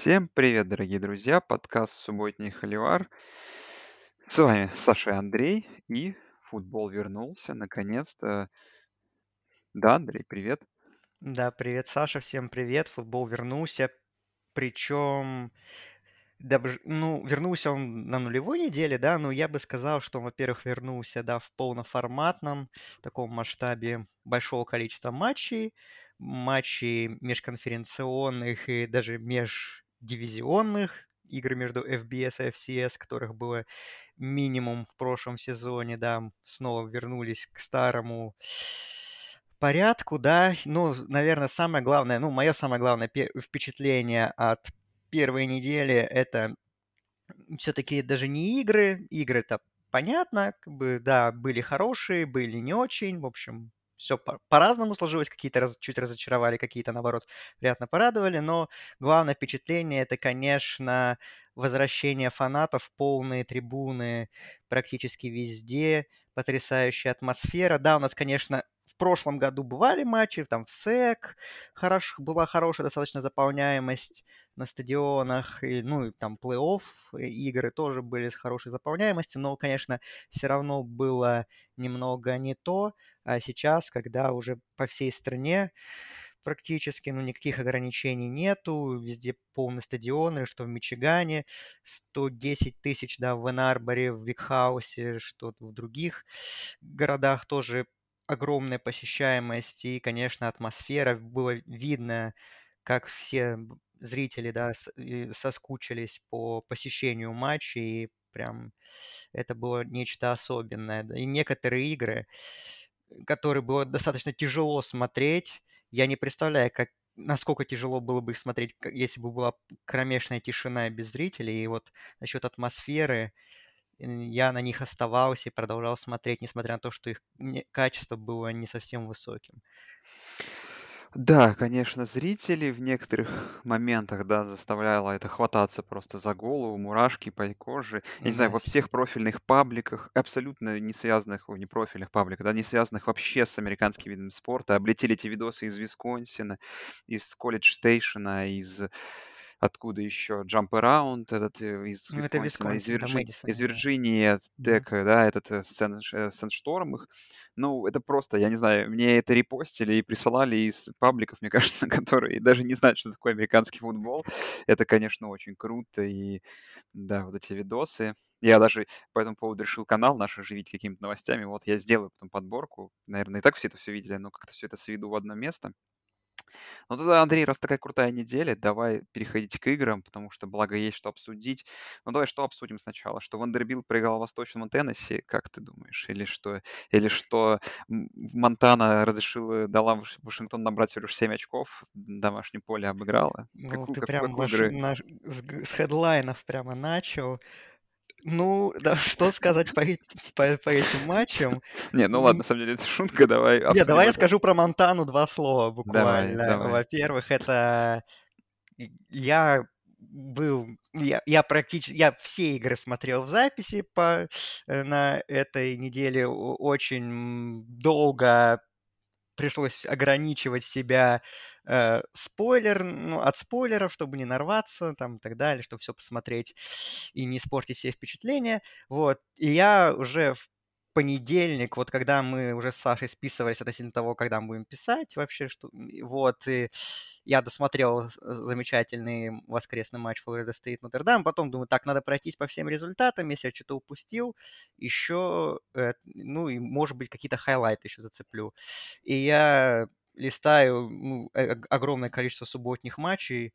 Всем привет, дорогие друзья! Подкаст «Субботний холивар». С вами Саша и Андрей, и футбол вернулся, наконец-то. Да, Андрей, привет. Да, привет, Саша, всем привет. Футбол вернулся. Причем, ну, вернулся он на нулевой неделе, да, но я бы сказал, что он, во-первых, вернулся, да, в полноформатном таком масштабе большого количества матчей, матчей межконференционных и даже междивизионных, игры между FBS и FCS, которых было минимум в прошлом сезоне, да, снова вернулись к старому порядку, да. Ну, наверное, самое главное, ну, мое самое главное пе- впечатление от первой недели это все-таки даже не игры. Игры-то понятно, как бы, да, были хорошие, были не очень. В общем, все по- по-разному сложилось. Какие-то раз- чуть разочаровали, какие-то, наоборот, приятно порадовали. Но главное впечатление это, конечно, возвращение фанатов, полные трибуны практически везде, потрясающая атмосфера. Да, у нас, конечно, в прошлом году бывали матчи, там в СЭК хорош, была хорошая достаточно заполняемость на стадионах, и, ну и там плей-офф э, игры тоже были с хорошей заполняемостью, но, конечно, все равно было немного не то. А сейчас, когда уже по всей стране практически, ну, никаких ограничений нету, везде полный стадионы, что в Мичигане, 110 тысяч, да, в Энарборе, в Викхаусе, что в других городах тоже огромная посещаемость и, конечно, атмосфера. Было видно, как все зрители, да, соскучились по посещению матчей, и прям это было нечто особенное. И некоторые игры, которые было достаточно тяжело смотреть, я не представляю, как насколько тяжело было бы их смотреть, если бы была кромешная тишина без зрителей. И вот насчет атмосферы, я на них оставался и продолжал смотреть, несмотря на то, что их качество было не совсем высоким. Да, конечно, зрители в некоторых моментах, да, заставляло это хвататься просто за голову, мурашки по коже. Я не знаю, во всех профильных пабликах, абсолютно не связанных, о, не профильных пабликах, да, не связанных вообще с американским видом спорта, облетели эти видосы из Висконсина, из Колледж Стейшена, из откуда еще Jump Around, этот э, из Ну, это Висконсина, из, Вирджи... Мэдисон, из. Вирджинии, Да. Тек, да, этот э, Сен... э, Сеншторм их. Ну, это просто, я не знаю, мне это репостили и присылали из пабликов, мне кажется, которые даже не знают, что такое американский футбол. Это, конечно, очень круто. И да, вот эти видосы. Я даже по этому поводу решил канал наш оживить какими-то новостями. Вот я сделаю потом подборку. Наверное, и так все это все видели, но как-то все это сведу в одно место. Ну тогда, Андрей, раз такая крутая неделя, давай переходить к играм, потому что благо есть что обсудить. Ну давай что обсудим сначала? Что Вандербилт проиграл Восточному Теннесси, как ты думаешь? Или что, или что Монтана разрешила, дала Ваш- Вашингтон набрать всего лишь 7 очков, домашнее поле обыграла? Ну, Какую, ты какую, прям какую ваш, игры? наш, с хедлайнов прямо начал. Ну, да, что сказать по, по, по этим матчам? Не, ну ладно, на самом деле это шутка, давай Не, обсудим давай я скажу про Монтану два слова буквально. Во-первых, это я был, я, я практически, я все игры смотрел в записи по, э, на этой неделе. Очень долго пришлось ограничивать себя э, спойлер, ну, от спойлеров, чтобы не нарваться там и так далее, чтобы все посмотреть и не испортить себе впечатление. Вот. И я уже в понедельник, вот когда мы уже с Сашей списывались относительно того, когда мы будем писать вообще, что вот, и я досмотрел с- замечательный воскресный матч Флорида Стейт Нотр-Дам, потом думаю, так, надо пройтись по всем результатам, если я что-то упустил, еще, э, ну, и, может быть, какие-то хайлайты еще зацеплю. И я листаю ну, э- ог- огромное количество субботних матчей,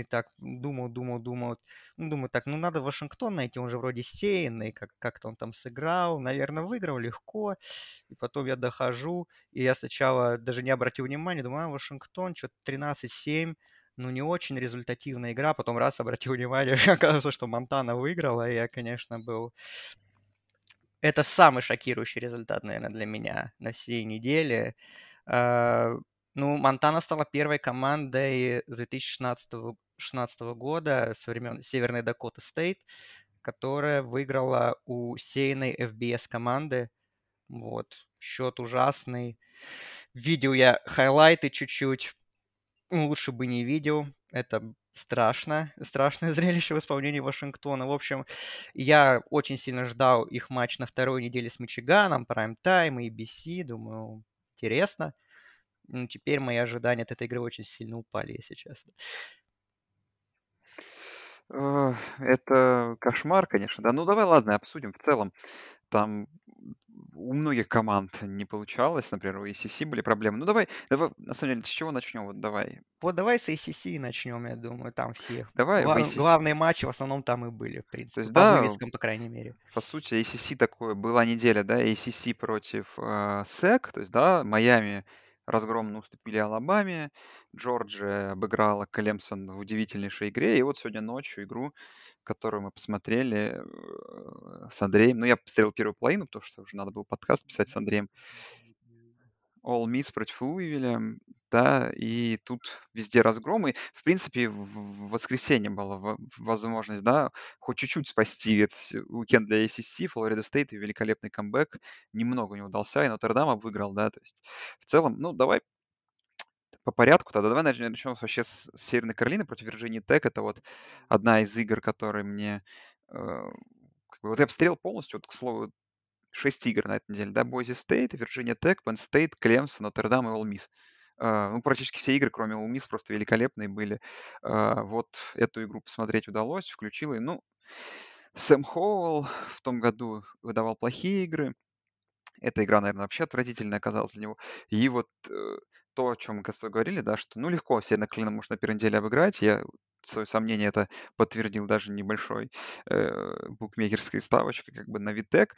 и так думал, думал, думал. Ну, думаю, так, ну надо Вашингтон найти, он же вроде сеянный, как- как-то он там сыграл, наверное, выиграл легко. И потом я дохожу, и я сначала даже не обратил внимания, думаю, а, Вашингтон, что-то 13-7, ну не очень результативная игра, потом раз обратил внимание, оказывается, что Монтана выиграла, и я, конечно, был... Это самый шокирующий результат, наверное, для меня на всей неделе. Ну, Монтана стала первой командой с 2016 16 года, со времен Северной Дакоты Стейт, которая выиграла у сеянной FBS команды. Вот, счет ужасный. Видел я хайлайты чуть-чуть, ну, лучше бы не видел. Это страшно. Страшное зрелище в исполнении Вашингтона. В общем, я очень сильно ждал их матч на второй неделе с Мичиганом, прайм-тайм и BC. Думаю, интересно. Ну, теперь мои ожидания от этой игры очень сильно упали, если честно. Это кошмар, конечно, да. Ну, давай, ладно, обсудим в целом. Там у многих команд не получалось, например, у ACC были проблемы. Ну, давай, давай, на самом деле, с чего начнем? Вот давай. Вот давай с ACC начнем, я думаю, там все. Давай Гла-. Главные матчи в основном там и были, в принципе, есть, по да, вывескам, по крайней мере. По сути, ACC такое, была неделя, да, ACC против э, SEC, то есть, да, Майами разгромно уступили Алабаме, Джорджия обыграла Клемсон в удивительнейшей игре, и вот сегодня ночью игру, которую мы посмотрели э, с Андреем, ну, я посмотрел первую половину, потому что уже надо было подкаст писать с Андреем, All Miss против Луивиля, да, и тут везде разгромы. В принципе, в воскресенье была возможность, да, хоть чуть-чуть спасти этот уикенд для ACC, Флорида Стейт и великолепный камбэк. Немного не удался, и Нотр-Дам выиграл, да, то есть в целом, ну, давай по порядку тогда. Давай начнем вообще с Северной Каролины против Вирджинии Тек. Это вот одна из игр, которые мне... Э, вот я отсмотрел полностью, вот, к слову, 6 игр на этой неделе, да, Бойзи Стейт, Вирджиния Тек, Пенн Стейт, Клемсон, Нотр-Дам и Оле Мисс. Uh, ну, практически все игры, кроме Оле Мисс, просто великолепные были. Uh, вот эту игру посмотреть удалось, включил и, ну, Сэм Хоуэлл в том году выдавал плохие игры. Эта игра, наверное, вообще отвратительная оказалась для него. И вот э, то, о чем мы с тобой говорили, да, что, ну, легко Северная Клина может на первой неделе обыграть. Я свое сомнение это подтвердил даже небольшой э, букмекерской ставочкой, как бы на Витек.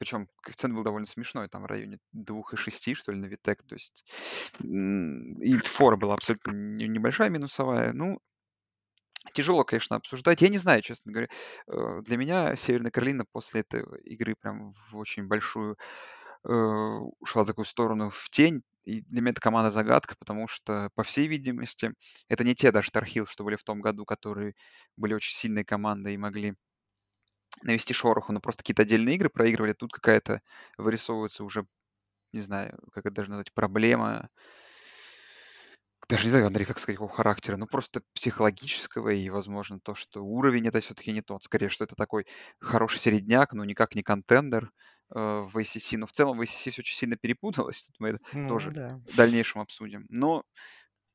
Причем коэффициент был довольно смешной, там в районе 2,6, что ли, на Витек. То есть и фора была абсолютно небольшая минусовая. Ну, тяжело, конечно, обсуждать. Я не знаю, честно говоря. Э, для меня Северная Каролина после этой игры прям в очень большую э, ушла в такую сторону в тень. И для меня эта команда загадка, потому что, по всей видимости, это не те даже Тархил, что были в том году, которые были очень сильной командой и могли навести шороху, но просто какие-то отдельные игры проигрывали. Тут какая-то вырисовывается уже, не знаю, как это даже назвать, проблема. Даже не знаю, Андрей, как сказать, какого характера, ну просто психологического и, возможно, то, что уровень это все-таки не тот. Скорее, что это такой хороший середняк, но никак не контендер э, в ACC. Но в целом в ACC все очень сильно перепуталось. Тут мы это Ну, тоже да. в дальнейшем обсудим. Но,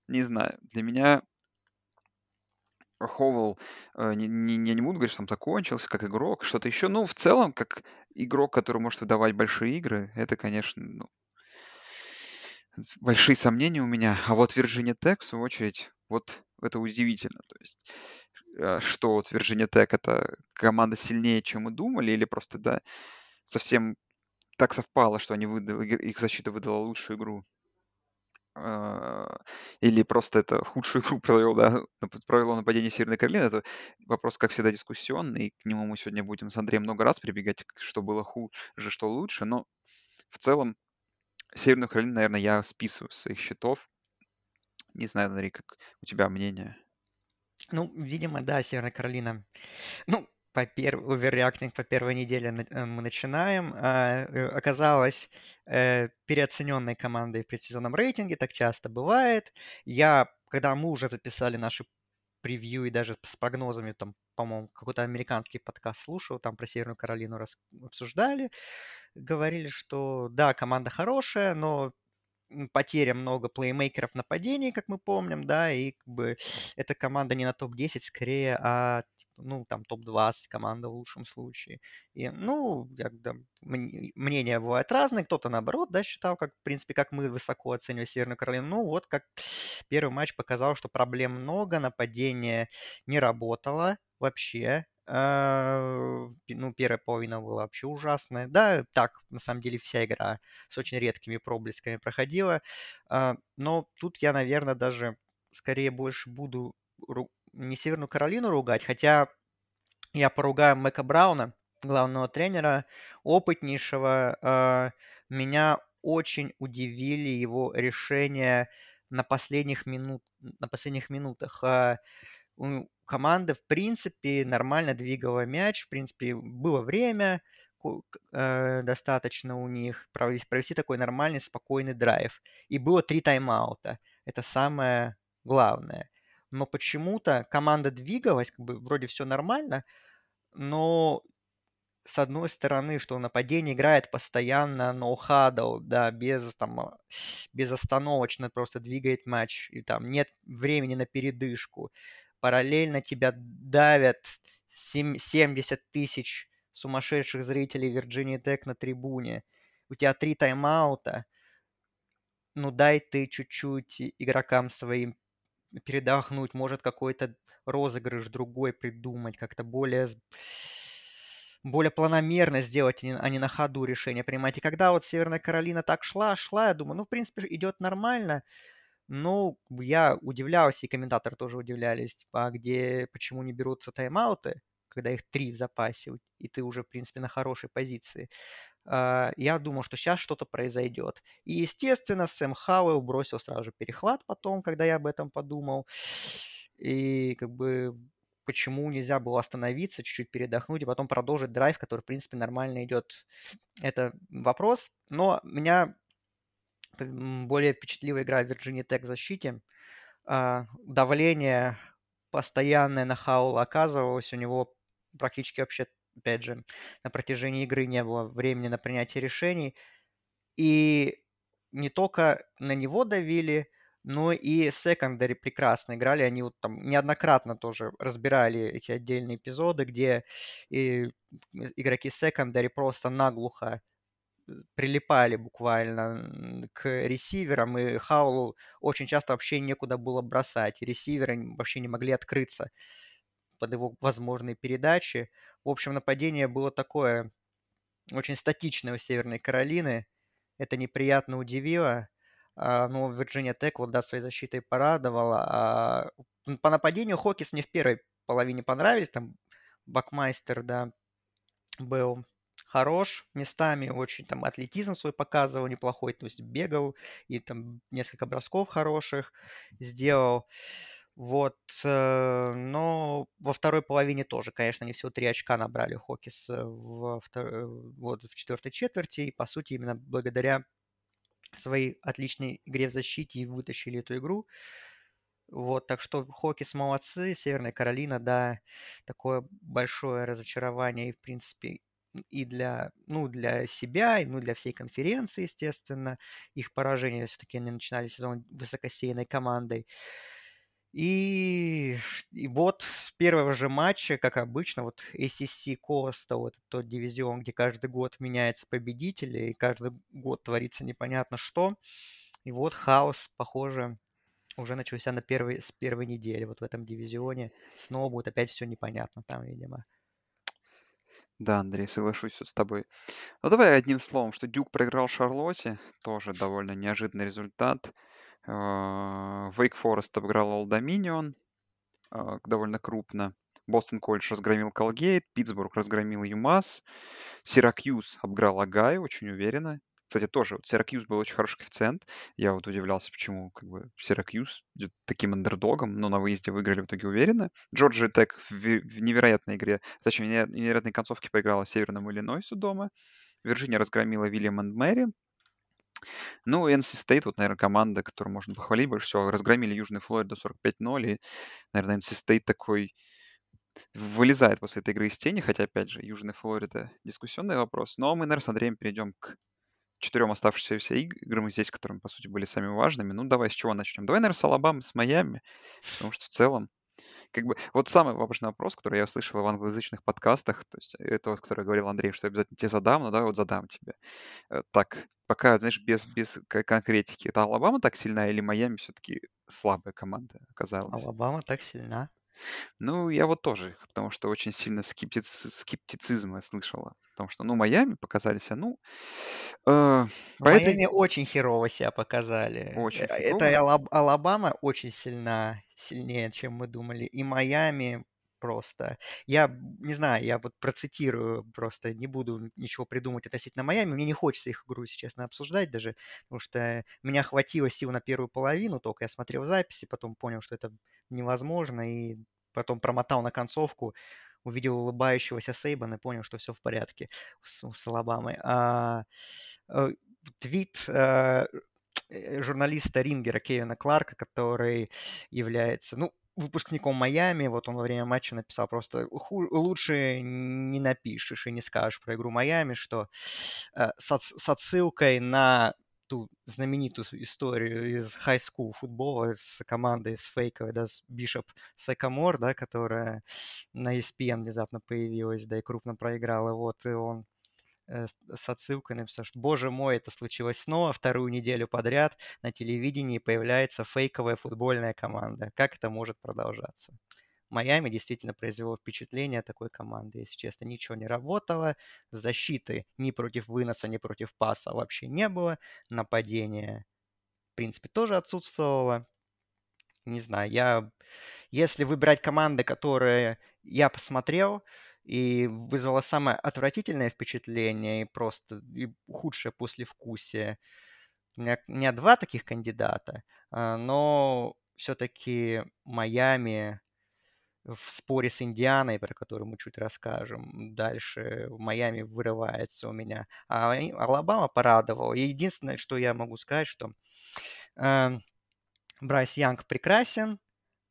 не знаю, для меня Ховел, э, не, не, не буду говорить, что там закончился как игрок, что-то еще. Ну, в целом, как игрок, который может выдавать большие игры, это, конечно, ну, большие сомнения у меня. А вот Virginia Tech, в свою очередь, вот это удивительно. То есть, э, что вот Virginia Tech это команда сильнее, чем мы думали, или просто, да, совсем так совпало, что они выдали, их защита выдала лучшую игру или просто это худшую игру провел, да, провело нападение Северной Каролины, это вопрос, как всегда, дискуссионный, к нему мы сегодня будем с Андреем много раз прибегать, что было хуже, что лучше, но в целом Северную Каролину, наверное, я списываю с своих счетов. Не знаю, Андрей, как у тебя мнение? Ну, видимо, да, Северная Каролина. Ну, по пер... оверреактинг по первой неделе э, мы начинаем. А, э, оказалось э, переоцененной командой в предсезонном рейтинге, так часто бывает. Я, когда мы уже записали наши превью и даже с прогнозами, там, по-моему, какой-то американский подкаст слушал, там про Северную Каролину рас... обсуждали, говорили, что да, команда хорошая, но потеря много плеймейкеров нападений, как мы помним, да, и как бы эта команда не на топ-10, скорее, а ну, там, топ-20 команда в лучшем случае. И, ну, когда мнения бывают разные, кто-то наоборот, да, считал, как, в принципе, как мы высоко оцениваем Северную Каролину. Ну, вот как первый матч показал, что проблем много, нападение не работало вообще. А, ну, первая половина была вообще ужасная. Да, так, на самом деле, вся игра с очень редкими проблесками проходила. А, но тут я, наверное, даже скорее больше буду не Северную Каролину ругать, хотя я поругаю Мэка Брауна, главного тренера, опытнейшего. Э, меня очень удивили его решения на последних, минут, на последних минутах. Э, у команды, в принципе, нормально двигала мяч, в принципе, было время э, достаточно у них провести, провести такой нормальный, спокойный драйв. И было три тайм-аута. Это самое главное. Но почему-то команда двигалась, как бы вроде все нормально, но с одной стороны, что нападение играет постоянно ноу-хадл, да, без там, а, безостановочно просто двигает матч, и там нет времени на передышку. Параллельно тебя давят 70 тысяч сумасшедших зрителей Virginia Tech на трибуне. У тебя три тайм-аута. Ну дай ты чуть-чуть игрокам своим передохнуть, может какой-то розыгрыш другой придумать, как-то более более планомерно сделать, а не на ходу решение принимать. И когда вот Северная Каролина так шла, шла, я думаю, ну, в принципе, идет нормально. Ну, я удивлялся, и комментаторы тоже удивлялись, типа, а где, почему не берутся тайм-ауты, когда их три в запасе, и ты уже, в принципе, на хорошей позиции. А, я думал, что сейчас что-то произойдет. И, естественно, Сэм Хауэлл бросил сразу же перехват потом, когда я об этом подумал. И как бы почему нельзя было остановиться, чуть-чуть передохнуть и потом продолжить драйв, который, в принципе, нормально идет. Это вопрос. Но меня более впечатлила игра Virginia Tech в защите. А, давление постоянное на Хаула оказывалось. У него практически вообще, опять же, на протяжении игры не было времени на принятие решений. И не только на него давили, ну и секондари прекрасно играли. Они вот там неоднократно тоже разбирали эти отдельные эпизоды, где и игроки секондари просто наглухо прилипали буквально к ресиверам, и Хаулу очень часто вообще некуда было бросать. Ресиверы вообще не могли открыться под его возможные передачи. В общем, нападение было такое очень статичное у Северной Каролины. Это неприятно удивило. А, ну, Вирджиния Тек вот, да, своей защитой порадовала. А по нападению Хокис мне в первой половине понравились. Там Бакмайстер, да, был хорош местами, очень там атлетизм свой показывал неплохой, то есть бегал и там несколько бросков хороших сделал. Вот, э, но во второй половине тоже, конечно, они всего три очка набрали Хокис в, втор... вот, в четвертой четверти, и, по сути, именно благодаря своей отличной игре в защите и вытащили эту игру. Вот, так что Хокис молодцы, Северная Каролина, да, такое большое разочарование и, в принципе, и для, ну, для себя, и ну, для всей конференции, естественно. Их поражение все-таки они начинали сезон высокосеянной командой. И, и вот с первого же матча, как обычно, вот ACC Costa, вот тот дивизион, где каждый год меняется победитель, и каждый год творится непонятно что. И вот хаос, похоже, уже начался на первой, с первой недели вот в этом дивизионе. Снова будет опять все непонятно там, видимо. Да, Андрей, соглашусь с тобой. Ну, давай одним словом, что Дюк проиграл Шарлотте, тоже довольно неожиданный результат. Вейк Форест обыграл Олд Доминион а, довольно крупно. Бостон Колледж разгромил Колгейт, Питтсбург разгромил ЮМАС, Сиракьюз обыграл Агай очень уверенно. Кстати, тоже вот Сиракьюз был очень хороший коэффициент. Я вот удивлялся, почему как бы Сиракьюз идет таким андердогом, но на выезде выиграли в итоге уверенно. Джорджия Тек в, в невероятной игре, точнее, в невероятной концовке поиграла Северному Иллинойсу дома. Вирджиния разгромила Вильям энд Мэри. Ну, NC State, вот, наверное, команда, которую можно похвалить больше всего. Разгромили Южный Флойд до 45-0, и, наверное, NC State такой вылезает после этой игры из тени, хотя, опять же, Южный Флорида дискуссионный вопрос. Но мы, наверное, с Андреем перейдем к четырем оставшимся играм здесь, которые, по сути, были самыми важными. Ну, давай с чего начнем? Давай, наверное, с Алабамы, с Майами, потому что в целом как бы вот самый важный вопрос, который я слышал в англоязычных подкастах, то есть это вот, который говорил Андрей, что я обязательно тебе задам, но давай вот задам тебе. Э, так, пока, знаешь, без, без конкретики. Это Алабама так сильна или Майами все-таки слабая команда оказалась? Алабама так сильна. Ну, я вот тоже, потому что очень сильно скептиц... скептицизм я слышала. Потому что, ну, Майами показали себя, ну... Э, по Майами очень херово себя показали. Очень э, Это Алаб... Алабама очень сильна, сильнее, чем мы думали. И Майами просто. Я не знаю, я вот процитирую, просто не буду ничего придумать относительно Майами. Мне не хочется их игру, если честно, обсуждать даже, потому что меня хватило сил на первую половину, только я смотрел записи, потом понял, что это невозможно, и потом промотал на концовку, увидел улыбающегося Сейбана и понял, что все в порядке с, с Алабамой. А, э, твит а, журналиста Рингера Кевина Кларка, который является, ну, выпускником Майами, вот он во время матча написал просто лучше не напишешь и не скажешь про игру Майами, что э, с, с отсылкой на ту знаменитую историю из high school футбола с командой с фейковой, да, с Бишоп Сайкамор, да, которая на ESPN внезапно появилась, да, и крупно проиграла, вот, и он с отсылкой написал, что, боже мой, это случилось снова, вторую неделю подряд на телевидении появляется фейковая футбольная команда. Как это может продолжаться? Майами действительно произвело впечатление такой команды, если честно. Ничего не работало, защиты ни против выноса, ни против паса вообще не было, нападение, в принципе, тоже отсутствовало. Не знаю, я... Если выбирать команды, которые я посмотрел, и вызвало самое отвратительное впечатление и просто и худшее послевкусие. У меня, у меня два таких кандидата, а, но все-таки Майами в споре с Индианой, про который мы чуть расскажем. Дальше в Майами вырывается у меня. А Алабама порадовал. единственное, что я могу сказать, что э, Брайс Янг прекрасен,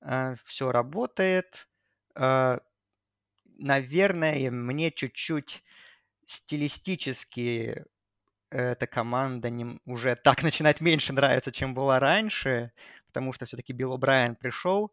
э, все работает. Э, наверное, мне чуть-чуть стилистически эта команда не, уже так начинает меньше нравиться, чем была раньше, потому что все-таки Билл О'Брайен пришел,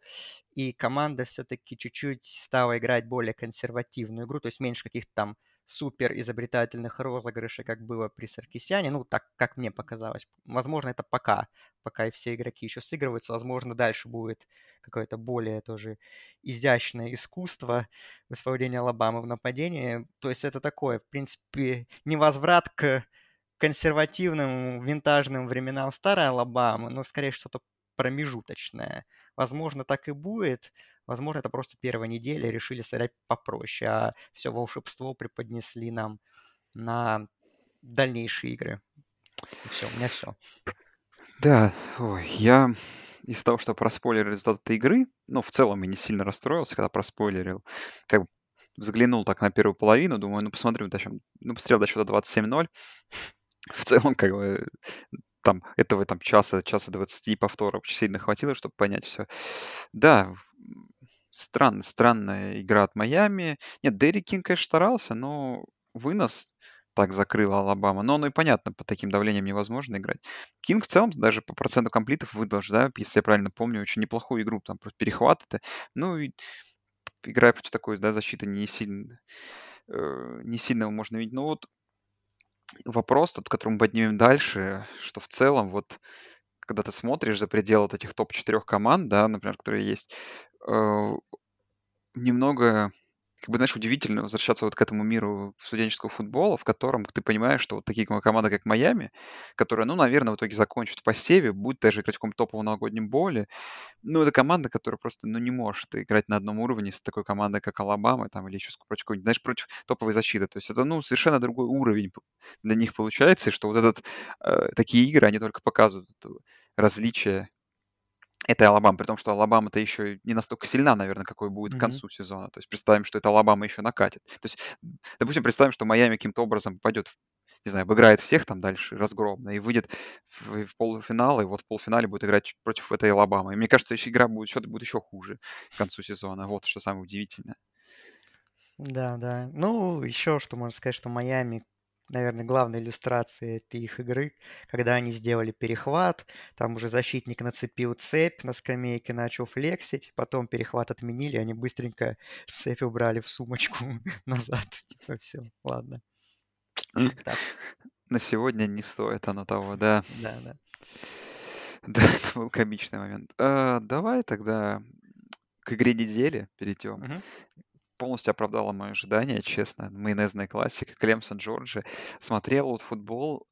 и команда все-таки чуть-чуть стала играть более консервативную игру, то есть меньше каких-то там супер изобретательных розыгрышей, как было при Саркисяне, ну, так, как мне показалось. Возможно, это пока, пока и все игроки еще сыгрываются, возможно, дальше будет какое-то более тоже изящное искусство в исполнении Алабамы в нападении. То есть это такое, в принципе, невозврат к консервативным, винтажным временам старой Алабамы, но скорее что-то промежуточное. Возможно, так и будет. Возможно, это просто первая неделя, решили сыграть попроще, а все волшебство преподнесли нам на дальнейшие игры. Все, у меня все. Да, ой, я из того, что проспойлерил результат этой игры, ну, в целом я не сильно расстроился, когда проспойлерил. Как бы взглянул так на первую половину, думаю, ну, чем, ну, посмотрел до счета 27-0. В целом, как бы, там этого там часа, часа 20 повторов сильно хватило, чтобы понять все. Да, странная, странная игра от Майами. Нет, Дерик Кинг, конечно, старался, но вынос так закрыла Алабама. Но оно и понятно, под таким давлением невозможно играть. Кинг в целом даже по проценту complete ов выдал, да, если я правильно помню, очень неплохую игру, там просто перехват это. Ну и играя против такой, да, защиты не сильно, э, не сильно можно видеть. Но вот вопрос, тот, который мы поднимем дальше, что в целом вот когда ты смотришь за пределы вот этих топ-4 команд, да, например, которые есть, э, немного как бы, знаешь, удивительно возвращаться вот к этому миру студенческого футбола, в котором ты понимаешь, что вот такие команды, как Майами, которая, ну, наверное, в итоге закончит в посеве, будет даже играть в каком-то топовом новогоднем боле, ну, это команда, которая просто, ну, не может играть на одном уровне с такой командой, как Алабама, там, или еще против какой-нибудь, знаешь, против топовой защиты. То есть это, ну, совершенно другой уровень для них получается, и что вот этот, э, такие игры, они только показывают различие это Алабама, при том, что Алабама-то еще не настолько сильна, наверное, какой будет к концу сезона. То есть представим, что это Алабама еще накатит. То есть, допустим, представим, что Майами каким-то образом попадет, в, не знаю, обыграет всех там дальше разгромно и выйдет в, в полуфинал, и вот в полуфинале будет играть против этой Алабамы. И мне кажется, еще игра будет, счет будет еще хуже к концу сезона. Вот что самое удивительное. Да, да. Ну, еще что можно сказать, что Майами наверное, главной иллюстрацией этой их игры, когда они сделали перехват, там уже защитник нацепил цепь на скамейке, начал флексить, потом перехват отменили, они быстренько цепь убрали в сумочку назад. Типа, все, ладно. Так. На сегодня не стоит оно того, да. Да, да. Да, это был комичный момент. А, давай тогда к игре недели перейдем. Угу полностью оправдала мои ожидания, честно. Майонезная классика. Клемсон, Джорджи. Смотрел вот футбол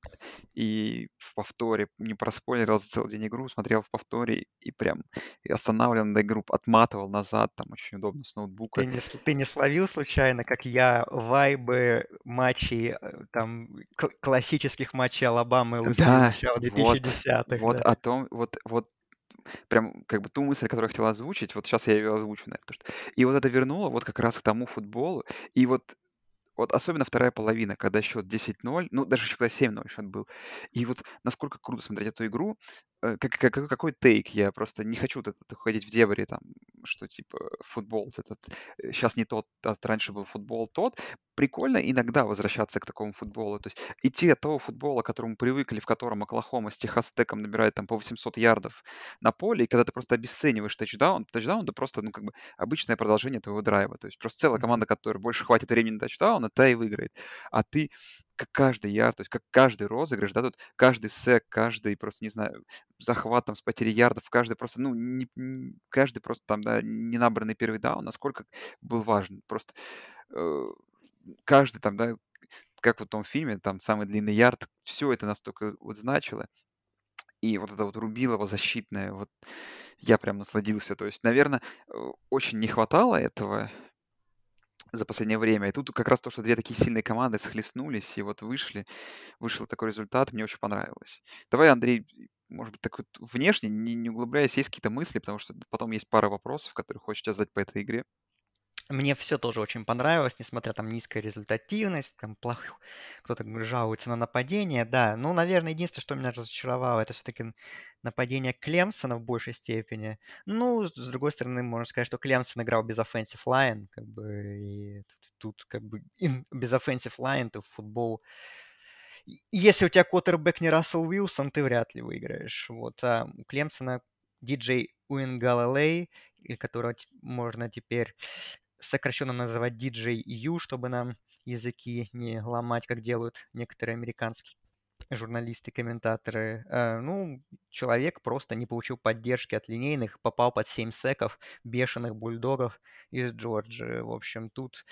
и в повторе, не проспойлерил за целый день игру, смотрел в повторе и прям останавливал на игру, отматывал назад, там очень удобно с ноутбука. Ты не, ты не словил случайно, как я, вайбы матчей, э, там, классических матчей Алабамы и ЛСУ Да, начала 2010-х. Вот, вот да. о том, вот, вот прям как бы ту мысль, которую я хотел озвучить, вот сейчас я ее озвучу, наверное. И вот это вернуло вот как раз к тому футболу. И вот вот особенно вторая половина, когда счет 10-0, ну, даже еще когда 7-0 счет был. И вот насколько круто смотреть эту игру, э, как, как, какой тейк, я просто не хочу вот это, ходить в дебри, там, что типа футбол этот, сейчас э, не тот, а раньше был футбол тот. Прикольно иногда возвращаться к такому футболу, то есть идти от того футбола, к которому привыкли, в котором Оклахома с Техас Теком набирает там по 800 ярдов на поле, и когда ты просто обесцениваешь тачдаун, тачдаун это просто, ну, как бы обычное продолжение твоего драйва, то есть просто целая команда, которая больше хватит времени на тачдаун, та и выиграет. А ты как каждый ярд, то есть как каждый розыгрыш, да, тут каждый сек, каждый просто, не знаю, захват там с потери ярдов, каждый просто, ну, не, каждый просто там, да, не набранный первый даун, насколько был важен. Просто э, каждый там, да, как в том фильме, там самый длинный ярд, все это настолько вот значило. И вот это вот рубилово защитное, вот я прям насладился. То есть, наверное, э, очень не хватало этого за последнее время. И тут как раз то, что две такие сильные команды схлестнулись и вот вышли, вышел такой результат, мне очень понравилось. Давай, Андрей, может быть, так вот внешне, не, не углубляясь, есть какие-то мысли, потому что потом есть пара вопросов, которые хочется задать по этой игре. Мне все тоже очень понравилось, несмотря там низкая результативность, там плох... кто-то жалуется на нападение, да. Ну, наверное, единственное, что меня разочаровало, это все-таки нападение Клемсона в большей степени. Ну, с другой стороны, можно сказать, что Клемсон играл без offensive line, как бы, и тут как бы без offensive line ты в футбол если у тебя квотербек не Рассел Уилсон, ты вряд ли выиграешь. Вот. А у Клемсона диджей Уин Галалей, которого можно теперь сокращенно называть DJ U, чтобы нам языки не ломать, как делают некоторые американские журналисты, комментаторы. Э, ну, человек просто не получил поддержки от линейных, попал под 7 секов бешеных бульдогов из Джорджии. В общем, тут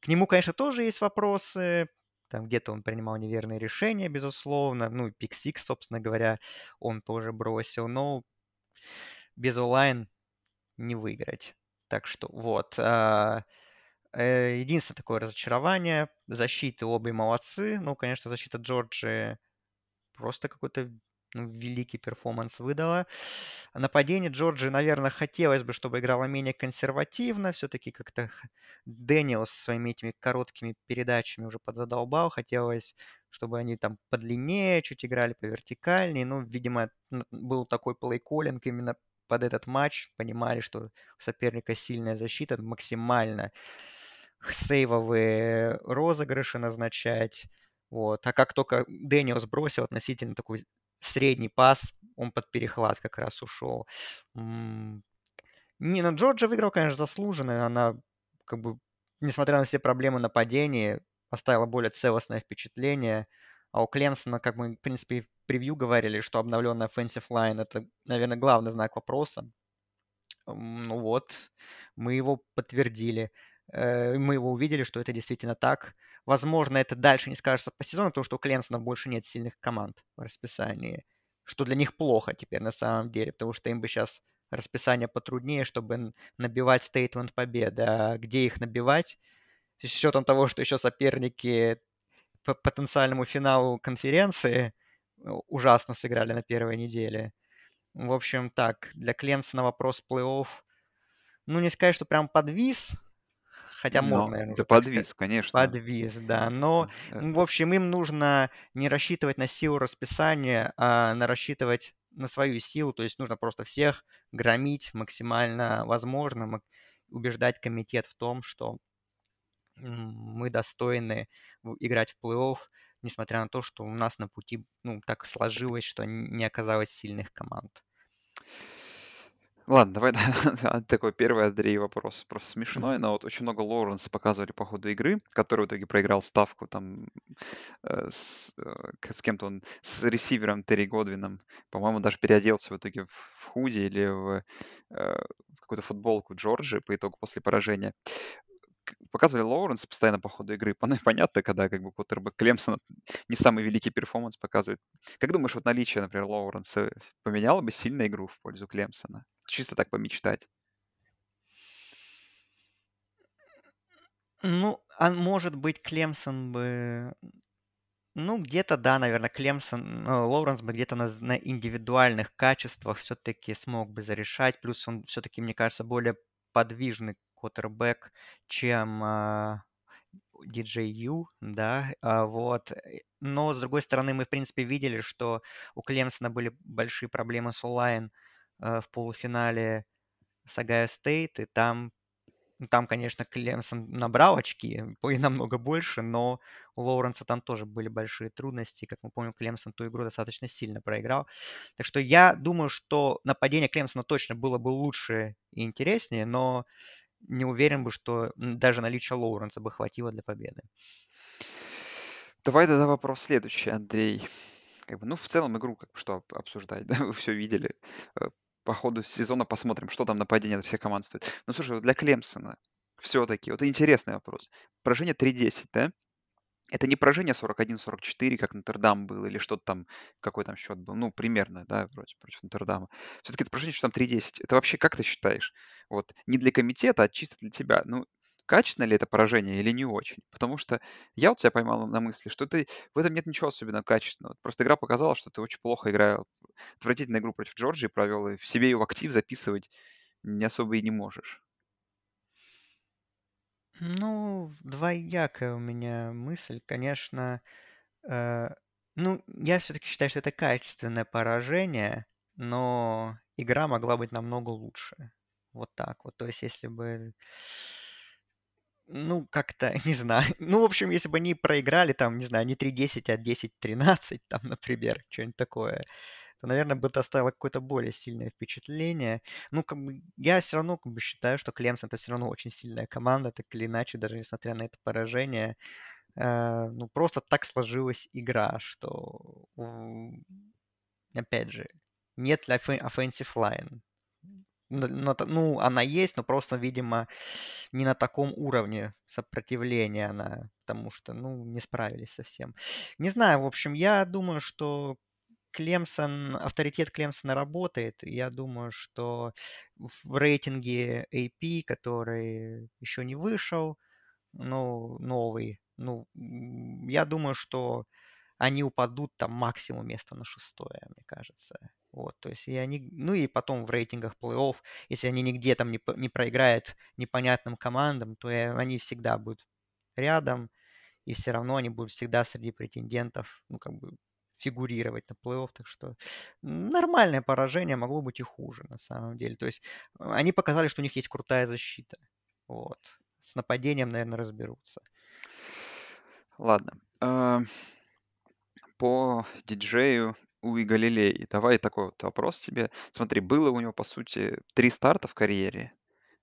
к нему, конечно, тоже есть вопросы. Там где-то он принимал неверные решения, безусловно. Ну, пик Сикс, собственно говоря, он тоже бросил. Но без O-line не выиграть. Так что вот. А, э, единственное такое разочарование. Защиты обе молодцы. Ну, конечно, защита Джорджи просто какой-то ну, великий перформанс выдала. Нападение Джорджи, наверное, хотелось бы, чтобы играла менее консервативно. Все-таки как-то Дэниелс своими этими короткими передачами уже подзадолбал. Хотелось, чтобы они там подлиннее чуть играли, повертикальнее. Ну, видимо, был такой плей-коллинг именно под этот матч, понимали, что у соперника сильная защита, максимально сейвовые розыгрыши назначать. Вот. А как только Дэниел сбросил относительно такой средний пас, он под перехват как раз ушел. Не, ну Джорджа выиграл, конечно, заслуженно. Она, как бы, несмотря на все проблемы нападения, оставила более целостное впечатление. А у Клемсона, как мы, в принципе, в превью говорили, что обновленный offensive line — это, наверное, главный знак вопроса. Ну вот, мы его подтвердили. Э, мы его увидели, что это действительно так. Возможно, это дальше не скажется по сезону, потому что у Клемсона больше нет сильных команд в расписании. Что для них плохо теперь на самом деле, потому что им бы сейчас расписание потруднее, чтобы набивать стейтмент победы. А где их набивать? С учетом того, что еще соперники по потенциальному финалу конференции э, ужасно сыграли на первой неделе. В общем, так, для Клемсона вопрос плей-офф, ну, не сказать, что прям подвис, хотя но, можно, наверное, Да подвис, сказать. конечно. Подвис, да, но, Это... в общем, им нужно не рассчитывать на силу расписания, а на рассчитывать на свою силу, то есть нужно просто всех громить максимально возможно, убеждать комитет в том, что мы достойны играть в плей-офф, несмотря на то, что у нас на пути ну, так сложилось, что не оказалось сильных команд. Ладно, давай такой первый, Андрей, вопрос. Просто смешной, но вот очень много Лоуренса показывали по ходу игры, который в итоге проиграл ставку там э, с, э, с кем-то он, с ресивером Терри Годвином. По-моему, даже переоделся в итоге в, в худи или в, э, в какую-то футболку Джорджи по итогу после поражения показывали Лоуренс постоянно по ходу игры. Понятно, когда как бы квотербек Клемсон не самый великий перформанс показывает. Как думаешь, вот наличие, например, Лоуренса поменяло бы сильно игру в пользу Клемсона? Чисто так помечтать. Ну, а может быть, Клемсон бы... Ну, где-то, да, наверное, Клемсон, ну, Лоуренс бы где-то на, на индивидуальных качествах все-таки смог бы зарешать. Плюс он все-таки, мне кажется, более подвижный квотербек, чем а, DJU, да, а, вот. Э, но, с другой стороны, мы, в принципе, видели, что у Клемсона были большие проблемы с O-line э, в полуфинале с Огайо Стейт, и там ну, там, конечно, Клемсон набрал очки, и намного больше, но у Лоуренса там тоже были большие трудности. Как мы помним, Клемсон ту игру достаточно сильно проиграл. Так что я думаю, что нападение Клемсона точно было бы лучше и интереснее, но не уверен бы, что даже наличие Лоуренса бы хватило для победы. Давай тогда вопрос следующий, Андрей. Как бы, ну, в целом игру как бы что обсуждать, да, вы все видели. Э, по ходу сезона посмотрим, что там нападение всех команд стоит. Ну, слушай, для Клемсона все-таки, вот интересный вопрос. Поражение 3-10, да? Это не поражение 41-44, как Нотр-Дам был, или что-то там, какой там счет был, ну, примерно, да, вроде против Нотр-Дама. Все-таки это поражение, что там 3-10. Это вообще как ты считаешь? Вот, не для комитета, а чисто для тебя. Ну, качественно ли это поражение или не очень. Потому что я вот себя поймал на мысли, что ты, в этом нет ничего особенно качественного. Просто игра показала, что ты очень плохо играл. Отвратительную игру против Джорджии провел, и в себе ее в актив записывать не особо и не можешь. Ну, двоякая у меня мысль. Конечно, э, ну, я все-таки считаю, что это качественное поражение, но игра могла быть намного лучше. Вот так вот. То есть, если бы ну, как-то, не знаю. Ну, в общем, если бы они проиграли, там, не знаю, не 3-10, а 10-13, там, например, что-нибудь такое, то, наверное, бы это оставило какое-то более сильное впечатление. Ну, как бы, я все равно как бы считаю, что Клемсон это все равно очень сильная команда, так или иначе, даже несмотря на это поражение. Э, ну, просто так сложилась игра, что, опять же, нет ли offensive line ну, она есть, но просто, видимо, не на таком уровне сопротивления она, потому что, ну, не справились совсем. Не знаю, в общем, я думаю, что Клемсон, авторитет Клемсона работает. Я думаю, что в рейтинге AP, который еще не вышел, ну, новый, ну, я думаю, что они упадут там максимум место на шестое, мне кажется. Вот, то есть и они, ну и потом в рейтингах плей-офф, если они нигде там не, не проиграют непонятным командам, то они всегда будут рядом, и все равно они будут всегда среди претендентов, ну, как бы фигурировать на плей-офф, так что нормальное поражение могло быть и хуже, на самом деле. То есть они показали, что у них есть крутая защита. Вот. С нападением, наверное, разберутся. Ладно. Эм, по диджею Уи Галилей. Давай такой вот вопрос тебе. Смотри, было у него, по сути, три старта в карьере.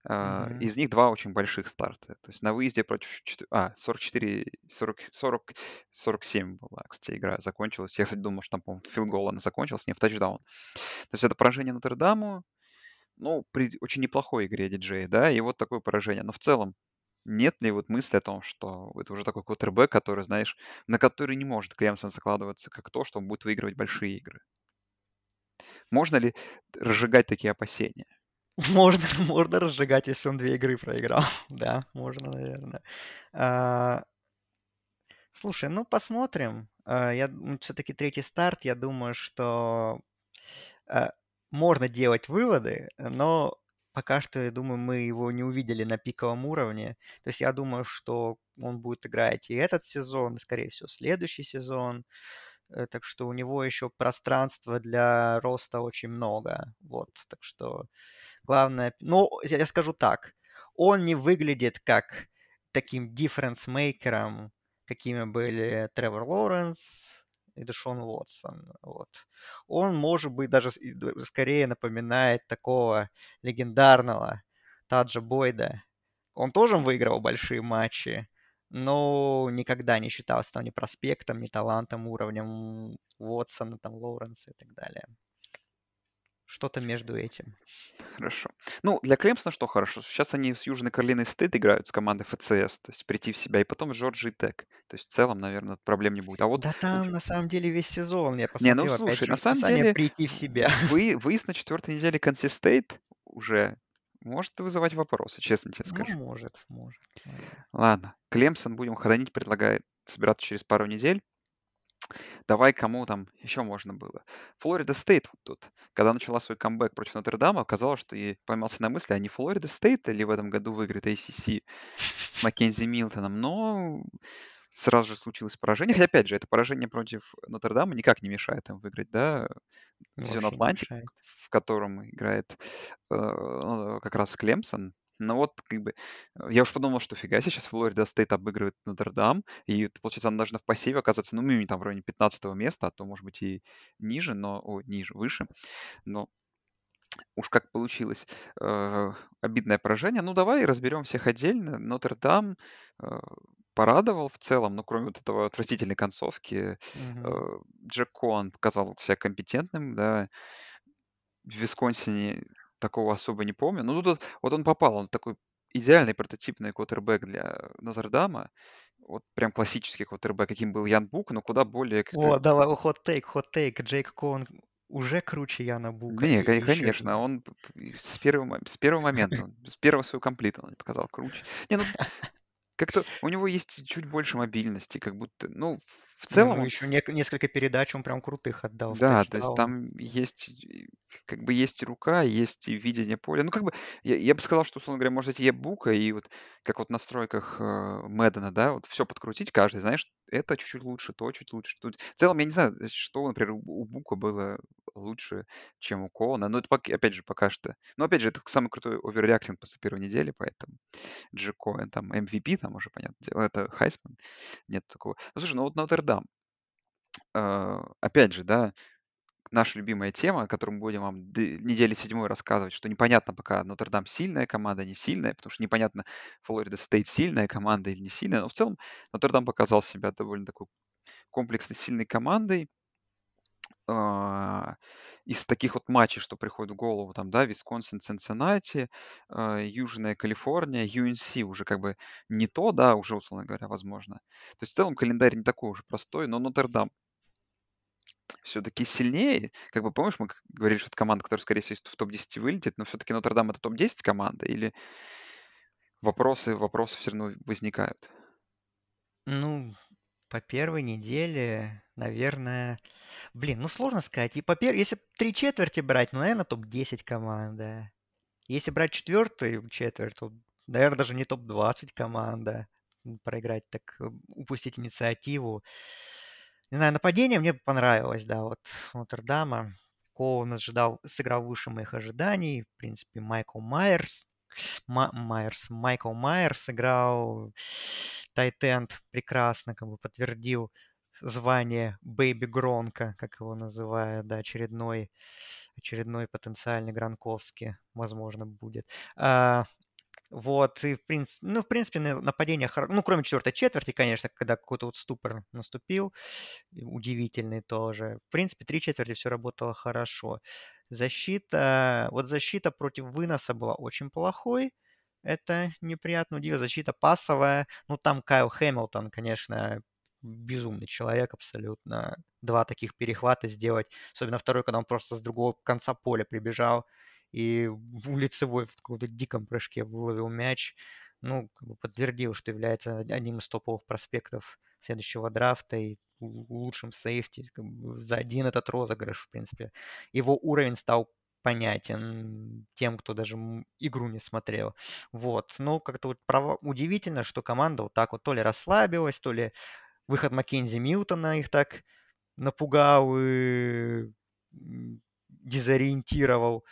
Мгм. Из них два очень больших старта. То есть на выезде против... А, 44, 40, 40, 47 была, кстати, игра закончилась. Я, кстати, думал, что там, по-моему, филгол она закончилась, не в тачдаун. То есть это поражение Нотр-Даму, ну, при очень неплохой игре диджея, да, и вот такое поражение. Но в целом нет ли вот мысли о том, что это уже такой квотербек, который, знаешь, на который не может Клемсон закладываться как то, что он будет выигрывать большие игры? Можно ли разжигать такие опасения? Можно, можно разжигать, если он две игры проиграл. Да, можно, наверное. А, слушай, ну посмотрим. А, я все-таки третий старт. Я думаю, что а, можно делать выводы, но пока что, я думаю, мы его не увидели на пиковом уровне. То есть я думаю, что он будет играть и этот сезон, и, скорее всего, следующий сезон. Э, так что у него еще пространства для роста очень много. Вот, так что главное... Ну, я скажу так, он не выглядит как таким дифференс-мейкером, какими были Тревор Лоуренс, и Дэшон Уотсон. Вот. Он, может быть, даже скорее напоминает такого легендарного Таджа Бойда. Он тоже выиграл большие матчи, но никогда не считался там ни проспектом, ни талантом, уровнем Уотсона, там, Лоуренса и так далее. Что-то между этим. Хорошо. Ну, для Клемсона что хорошо? Сейчас они с Южной Каролиной Стейт играют с командой FCS, то есть прийти в себя, и потом с Джорджи Тек. То есть в целом, наверное, проблем не будет. А вот... Да там на самом деле весь сезон, я Не, ну посмотрел, опять слушай, же, на самом деле, прийти в себя. вы, выезд на четвертой неделе к NC State уже может вызывать вопросы, честно тебе Ну, скажу. может, может. наверное. Ладно, Клемсон будем хоронить, предлагает собираться через пару недель. Давай, кому там еще можно было? Флорида Стейт вот тут. Когда начала свой камбэк против Нотр-Дама, оказалось, что и поймался на мысли, а не Флорида Стейт ли в этом году выиграет ACC с Маккензи Милтоном. Но сразу же случилось поражение. Хотя, опять же, это поражение против Нотр-Дама никак не мешает им выиграть, да, Дивизион Атлантик, в котором играет э, ну, как раз Клемсон. Но вот как бы я уж подумал, что фига сейчас Флорида Стейт обыгрывает Нотр-Дам, и получается, она должна в посеве оказаться, ну, минимум там в районе 15 места, а то, может быть, и ниже, но, о, ниже, выше. Но уж как получилось. Э, обидное поражение. Ну, давай разберем всех отдельно. Нотр-Дам э, порадовал в целом, но кроме вот этого отвратительной концовки, э, Джек Коан показал себя компетентным, да. В Висконсине такого особо не помню. Ну, тут вот он попал, он такой идеальный прототипный квотербек для Нотр-Дама. Вот прям классический квотербек, каким был Ян Бук, но куда более О, давай, хот-тейк, хот-тейк. Джейк Коун уже круче Яна Бука. Не, И кон- еще конечно, он с первого, с первого момента, с первого своего комплита он показал круче. Не, ну как-то у него есть чуть больше мобильности, как будто, ну, в Не, целом ну еще несколько передач он прям крутых отдал Да, то есть там есть, как бы есть и рука, есть и видение поля. Ну, как бы, я, я бы сказал, что, условно говоря, может быть, ебука, и вот как вот в настройках э, Мэддена, да, вот все подкрутить каждый, знаешь, это чуть-чуть лучше, то чуть лучше. Тут... В целом, я не знаю, э, что, например, у Бука было лучше, чем у Коуна, но это, пок- опять же, пока что. Но, опять же, это самый крутой оверреакшн после первой недели, поэтому Джи Коэн, там, MVP, там уже, понятное дело, это Хайсман, нет такого. Ну, слушай, ну вот Нотр-Дам, э, опять же, да, наша любимая тема, о которой мы будем вам недели седьмой рассказывать, что непонятно пока Нотр-Дам сильная команда, не сильная, потому что непонятно, Флорида Стейт сильная команда или не сильная, но в целом Нотр-Дам показал себя довольно такой комплексной сильной командой. А, Из таких вот матчей, что приходит в голову, там, да, Висконсин, Цинциннати, а, Южная Калифорния, UNC уже как бы не то, да, уже, условно говоря, возможно. То есть в целом календарь не такой уже простой, но Нотр-Дам все-таки сильнее. Как бы помнишь, мы говорили, что это команда, которая, скорее всего, в топ-10 вылетит, но все-таки Нотр-Дам это топ-10 команда, или вопросы, вопросы все равно возникают? Ну, по первой неделе, наверное... Блин, ну сложно сказать. И по пер... Если три четверти брать, ну, наверное, топ-10 команда. Если брать четвертую четверть, то, наверное, даже не топ-20 команда. Проиграть так, э, упустить инициативу. Не знаю, нападение мне понравилось, да, вот Нотр-Дама. Коун ожидал, сыграл выше моих ожиданий. В принципе, Майкл Майерс, Ма- Майерс, Майкл Майерс играл Тайтенд прекрасно, как бы подтвердил звание Бэйби Гронка, как его называют, да, очередной, очередной потенциальный Гранковский, возможно, будет. А, вот, и в принципе, ну, в принципе, нападение, ну, кроме четвертой четверти, конечно, когда какой-то вот ступор наступил, удивительный тоже. В принципе, три четверти все работало хорошо. Защита, вот защита против выноса была очень плохой. Это неприятно удивило. Защита пасовая. Ну, там Кайл Хэмилтон, конечно, безумный человек абсолютно. Два таких перехвата сделать. Особенно второй, когда он просто с другого конца поля прибежал и в лицевой в каком-то диком прыжке выловил мяч. Ну, подтвердил, что является одним из топовых проспектов следующего драфта и лучшим сейфти за один этот розыгрыш, в принципе. Его уровень стал понятен тем, кто даже игру не смотрел. Вот. Но как-то вот право... удивительно, что команда вот так вот то ли расслабилась, то ли выход Маккензи Милтона их так напугал и дезориентировал,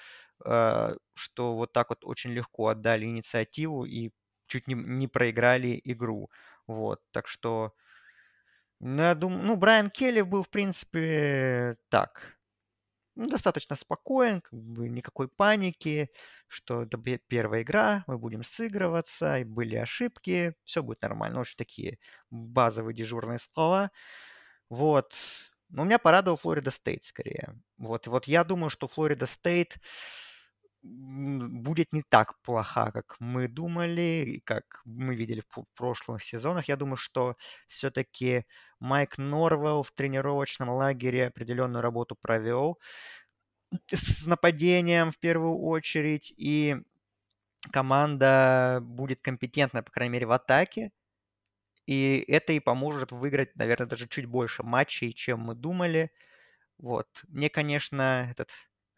а, что вот так вот очень легко отдали инициативу и чуть не, не проиграли игру. Вот. Так что ну, я думаю, ну, Брайан Келли был, в принципе, так, ну, достаточно спокоен, как бы никакой паники, что это первая игра, мы будем сыгрываться, и были ошибки, все будет нормально. Общем, такие базовые дежурные слова. Вот. Но меня порадовал Флорида Стейт скорее. Вот, вот я думаю, что Флорида Стейт будет не так плоха, как мы думали, как мы видели в прошлых сезонах. Я думаю, что все-таки Майк Норвелл в тренировочном лагере определенную работу провел с нападением в первую очередь, и команда будет компетентна, по крайней мере, в атаке. И это и поможет выиграть, наверное, даже чуть больше матчей, чем мы думали. Вот. Мне, конечно, этот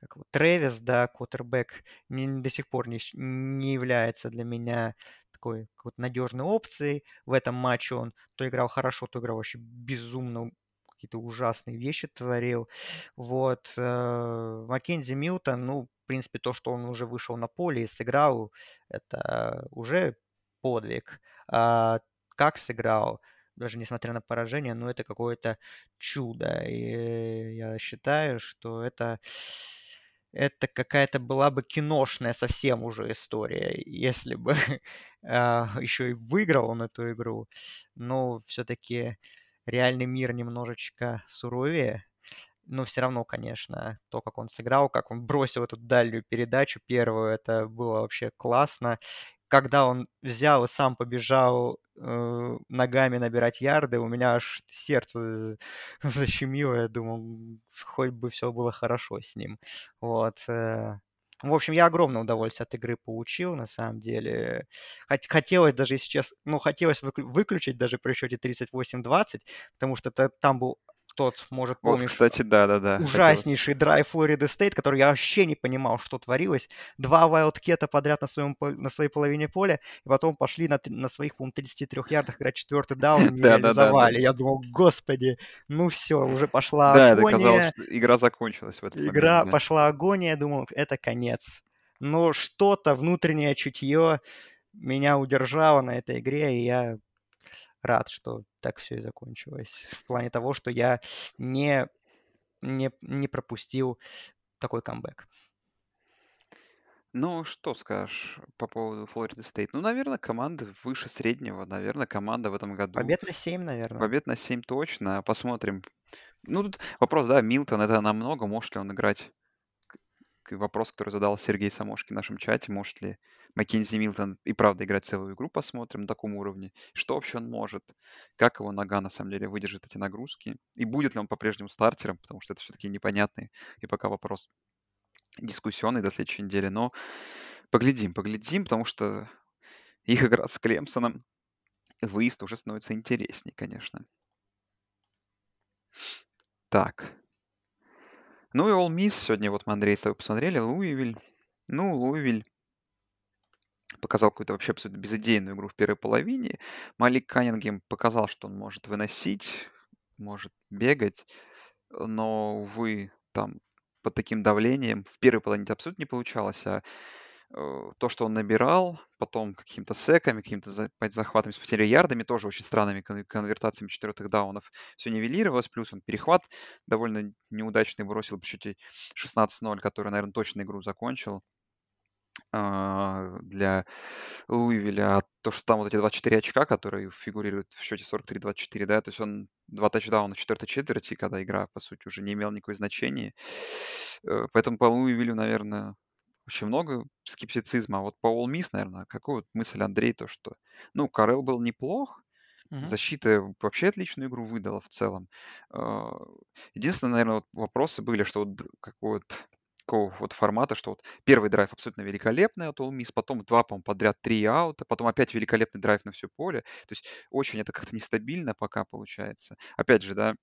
как вот, Трэвис, да, квотербек, до сих пор не, не является для меня такой вот надежной опцией. В этом матче он то играл хорошо, то играл вообще безумно какие-то ужасные вещи творил. Вот. Э, Маккензи Милтон, ну, в принципе, то, что он уже вышел на поле и сыграл, это уже подвиг. А как сыграл, даже несмотря на поражение, но это какое-то чудо. И я считаю, что это это какая-то была бы киношная совсем уже история, если бы а, еще и выиграл он эту игру. Но все-таки реальный мир немножечко суровее. Но все равно, конечно, то, как он сыграл, как он бросил эту дальнюю передачу первую, это было вообще классно когда он взял и сам побежал э, ногами набирать ярды, у меня аж сердце защемило. Я думал, хоть бы все было хорошо с ним. Вот. Э. В общем, я огромное удовольствие от игры получил, на самом деле. Хотелось даже, честно, ну, хотелось выключить даже при счете 38-20, потому что это, там был тот, может, помнишь, вот, кстати, да, да, да. ужаснейший драйв Флорида Стейт, который я вообще не понимал, что творилось. Два вайлдкета подряд на, своем, на своей половине поля, и потом пошли на, на своих, по 33 ярдах играть четвертый даун, не реализовали. Я думал, господи, ну все, уже пошла агония. Да, казалось, что игра закончилась в этот Игра момент, пошла агония, я думал, это конец. Но что-то, внутреннее чутье меня удержало на этой игре, и я рад, что так все и закончилось. В плане того, что я не, не, не пропустил такой камбэк. Ну, что скажешь по поводу Флорида Стейт? Ну, наверное, команда выше среднего. Наверное, команда в этом году... Побед на 7, наверное. Побед на 7 точно. Посмотрим. Ну, тут вопрос, да, Милтон это намного. Может ли он играть? Вопрос, который задал Сергей Самошки в нашем чате. Может ли Маккензи Милтон и правда играть целую игру, посмотрим на таком уровне. Что вообще он может? Как его нога на самом деле выдержит эти нагрузки? И будет ли он по-прежнему стартером? Потому что это все-таки непонятный и пока вопрос дискуссионный до следующей недели. Но поглядим, поглядим, потому что их игра с Клемсоном, выезд уже становится интереснее, конечно. Так. Ну и All Miss сегодня, вот мы, Андрей, с тобой посмотрели, Луивиль. Ну, Луивиль показал какую-то вообще абсолютно безыдейную игру в первой половине. Малик Каннингем показал, что он может выносить, может бегать, но, увы, там под таким давлением в первой половине это абсолютно не получалось, а то, что он набирал, потом какими-то секами, какими-то захватами с потерей ярдами, тоже очень странными конвертациями четвертых даунов, все нивелировалось, плюс он перехват довольно неудачный бросил по счете 16-0, который, наверное, точно игру закончил. А, для Луивиля, а то, что там вот эти 24 очка, которые фигурируют в счете 43-24, да, то есть он два тачдауна в четвертой четверти, когда игра, по сути, уже не имела никакого значения. Э, поэтому по Луивилю, наверное, очень много скептицизма. А вот по All Miss, наверное, какую вот мысль Андрей, то, что, ну, Карел был неплох, Мгм. Защита вообще отличную игру выдала в целом. А, единственное, наверное, вот вопросы были, что вот какой вот такого вот формата, что вот первый драйв абсолютно великолепный от Ole Miss, потом два, по подряд три аута, потом опять великолепный драйв на все поле. То есть очень это как-то нестабильно пока получается. Опять же, да,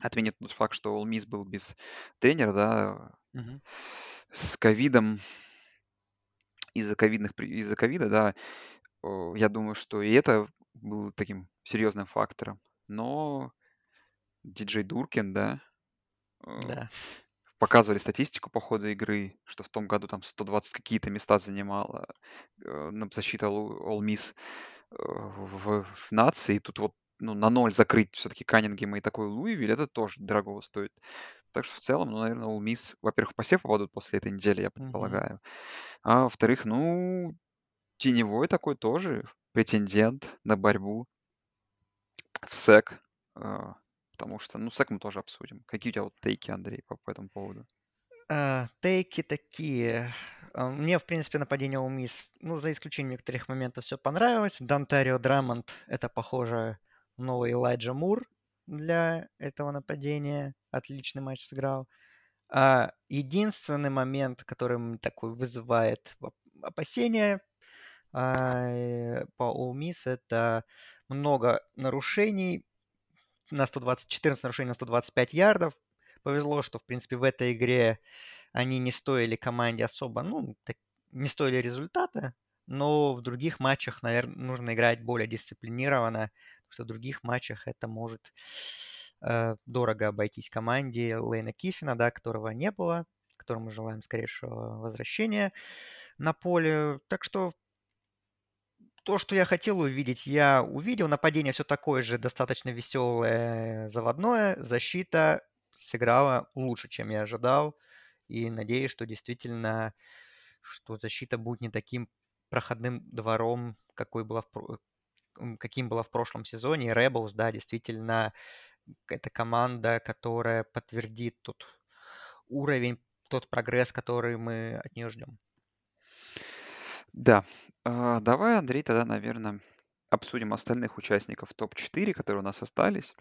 отменит тот факт, что Ole Miss был без тренера, да, Мгм. с ковидом, из-за ковидных, из-за ковида, да, я думаю, что и это был таким серьезным фактором. Но диджей Дуркин, да, Да показывали статистику по ходу игры, что в том году там 120 какие-то места занимала э, защита All Miss э, в, в нации. И тут вот ну, на ноль закрыть все-таки Каннингема и такой Луивиль, это тоже дорого стоит. Так что в целом, ну, наверное, All Miss, во-первых, в посев попадут после этой недели, я предполагаю. Mm-hmm. А во-вторых, ну, теневой такой тоже претендент на борьбу в СЭК. Э, Потому что, ну, сек мы тоже обсудим. Какие у тебя вот тейки, Андрей, по, по этому поводу? А, тейки такие. А, мне, в принципе, нападение у Мисс, ну, за исключением некоторых моментов, все понравилось. Донтарио Драмонт — это, похоже, новый Элайджа Мур для этого нападения. Отличный матч сыграл. А единственный момент, который такой вызывает опасения а, по All Miss, это много нарушений, на 120, 14 нарушений на 125 ярдов. Повезло, что, в принципе, в этой игре они не стоили команде особо, ну, так, не стоили результата, но в других матчах, наверное, нужно играть более дисциплинированно, что в других матчах это может э, дорого обойтись команде Лейна Кифина, да, которого не было, которому желаем скорейшего возвращения на поле. Так что то, что я хотел увидеть, я увидел. Нападение все такое же, достаточно веселое, заводное. Защита сыграла лучше, чем я ожидал. И надеюсь, что действительно, что защита будет не таким проходным двором, какой была в, каким была в прошлом сезоне. И Rebels, да, действительно, это команда, которая подтвердит тот уровень, тот прогресс, который мы от нее ждем. Да. А, давай, Андрей, тогда, наверное, обсудим остальных участников топ-4, которые у нас остались.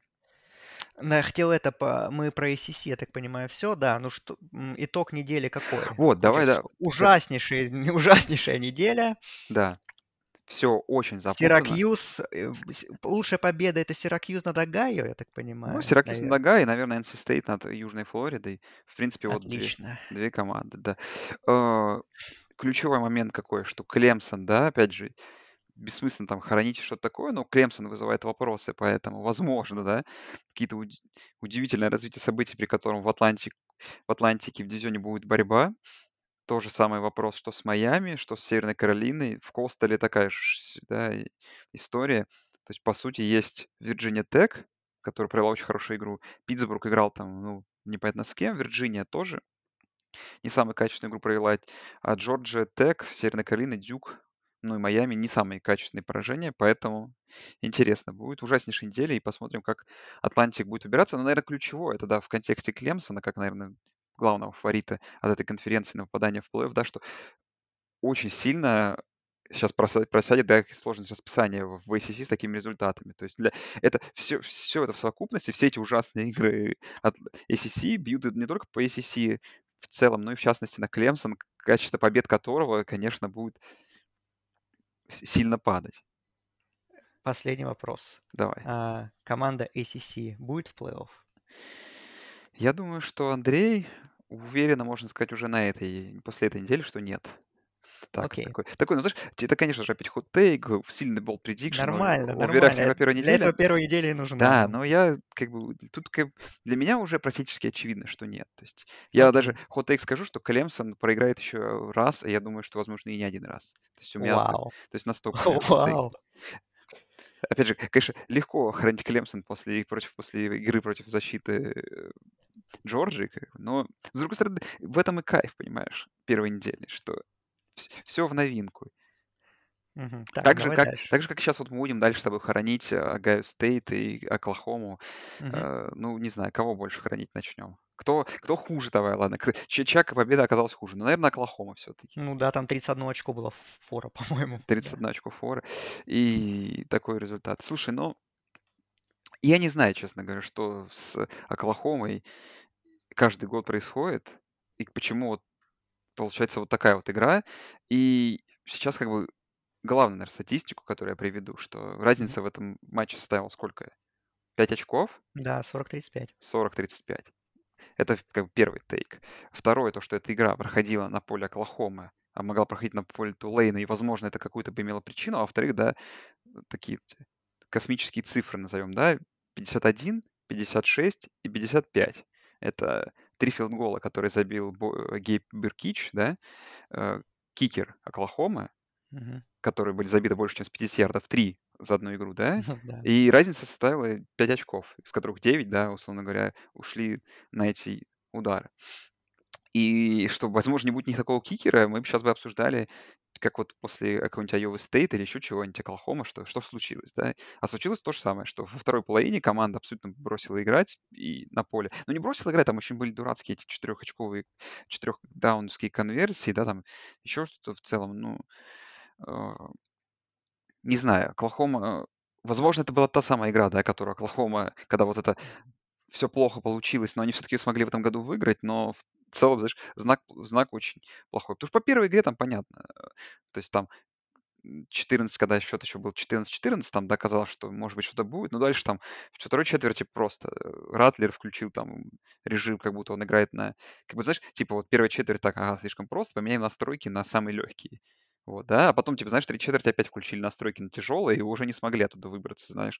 Ну, я хотел это, по... мы про ACC, я так понимаю, все, да. Ну что, итог недели какой? Вот, давай, да. Ужаснейшая, ужаснейшая неделя. Да. Все очень запутано. Сиракьюз, э, лучшая победа это Сиракьюз над Огайо, я так Ну, понимаю. Сиракьюз над наверное. Огайо и, наверное, NC State над Южной Флоридой. В принципе, вот две, Отлично. две команды, да. А, ключевой момент какой, что Клемсон, да, опять же, бессмысленно там хоронить что-то такое, но Клемсон вызывает вопросы, поэтому, возможно, да, какие-то уд- удивительное развитие событий, при котором в Атлантик, в Атлантике в дивизионе будет борьба. То же самый вопрос, что с Майами, что с Северной Каролиной. В Coastal такая же да, история. То есть, по сути, есть Вирджиния Тек, которая провела очень хорошую игру. Питтсбург играл там, ну, непонятно с кем. Вирджиния тоже не самую качественную игру провела. А Джорджия Тек, Северная Каролина, Дюк, ну и Майами не самые качественные поражения, поэтому интересно будет. Ужаснейшая неделя, и посмотрим, как Атлантик будет убираться. Но, наверное, ключевое, это, да, в контексте Клемсона, как, наверное, главного фаворита от этой конференции на попадание в плей-офф, да, что очень сильно сейчас просядет да, сложность расписания в ACC с такими результатами. То есть для, это все, все это в совокупности, все эти ужасные игры от ACC бьют не только по ACC в целом, но и в частности на Клемсон, качество побед которого, конечно, будет сильно падать. Последний вопрос. Давай. А, команда ACC будет в плей-офф? Я думаю, что Андрей уверенно можно сказать уже на этой, после этой недели, что нет. Так, Окей. такой, такой, ну знаешь, это, конечно же, опять ход тейк, сильный болт предикшн. Нормально, Во нормально. первой, первой Для неделе. этого первой недели и нужна. Да, но я как бы тут как, для меня уже практически очевидно, что нет. То есть я Окей. даже ход тейк скажу, что Клемсон проиграет еще раз, и я думаю, что возможно и не один раз. То есть у меня Вау. то есть настолько. Вау. Опять же, конечно, легко хоронить Клемсон после против после игры против защиты э, Джорджии, но с другой стороны, в этом и кайф, понимаешь, первой недели, что все в новинку. Мгм. Так, Так же, как, дальше. так же, как сейчас вот мы будем дальше с тобой хоронить Огайо Стейт и Оклахому. Мгм. Э, ну, не знаю, кого больше хоронить начнем. Кто, кто хуже, давай, ладно. К- чья, чья победа оказалась хуже? Ну, наверное, Оклахома все-таки. Ну да, там 31 очко было фора, по-моему. 31 очко фора. И такой результат. Слушай, ну, я не знаю, честно говоря, что с Оклахомой каждый год происходит, и почему вот получается вот такая вот игра. И сейчас как бы главную, наверное, статистику, которую я приведу, что разница в этом матче составила сколько? 5 очков? Да, 40-35. 40-35. Это как бы первый тейк. Второе, то, что эта игра проходила на поле Оклахомы, а могла проходить на поле Тулейна, и, возможно, это какую-то бы имело причину. А во-вторых, да, такие космические цифры назовем, да, 51, 56 и 55. Это три филдгола, которые забил Гейб Беркич, да, э, кикер Оклахомы, Мгм. которые были забиты больше, чем с 50 ярдов, 3 за одну игру, да, Да. и разница составила 5 очков, из которых 9, да, условно говоря, ушли на эти удары. И что, возможно, не будет ни такого кикера, мы бы сейчас бы обсуждали, как вот после какого-нибудь Iowa State или еще чего-нибудь, Оклахома, что, что случилось, да. А случилось то же самое, что во второй половине команда абсолютно бросила играть и на поле. Ну, не бросила играть, там очень были дурацкие эти четырехочковые, четырехдаунские конверсии, да, там еще что-то в целом, ну, э, не знаю, Оклахома, возможно, это была та самая игра, да, которую Оклахома, когда вот это все плохо получилось, но они все-таки смогли в этом году выиграть, но целом, знаешь, знак, знак очень плохой. Потому что по первой игре там понятно. э, То есть там 14, когда счет еще был 14-14, там, да, казалось, что, может быть, что-то будет, но дальше там в второй четверти просто э, Ратлер включил там режим, как будто он играет на... Как бы, знаешь, типа вот первая четверть так, ага, слишком просто, поменяем настройки на самые легкие. Вот, да, а потом, типа, знаешь, три четверти опять включили настройки на тяжелые и уже не смогли оттуда выбраться, знаешь,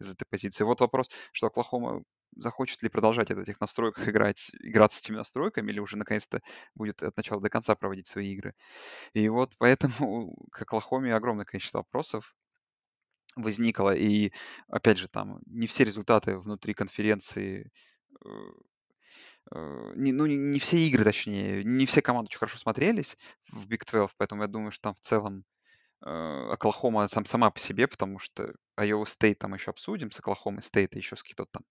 из этой позиции. Вот вопрос, что Оклахома захочет ли продолжать от этих настройках играть, играться с этими настройками, или уже наконец-то будет от начала до конца проводить свои игры. И вот поэтому к Оклахоме огромное количество вопросов возникло. И опять же, там не все результаты внутри конференции э, э, не, ну, не, не все игры, точнее, не все команды очень хорошо смотрелись в Big 12, поэтому я думаю, что там в целом Оклахома сам, сама по себе, потому что Iowa State там еще обсудим, с Оклахомой Стейт и еще с каких-то там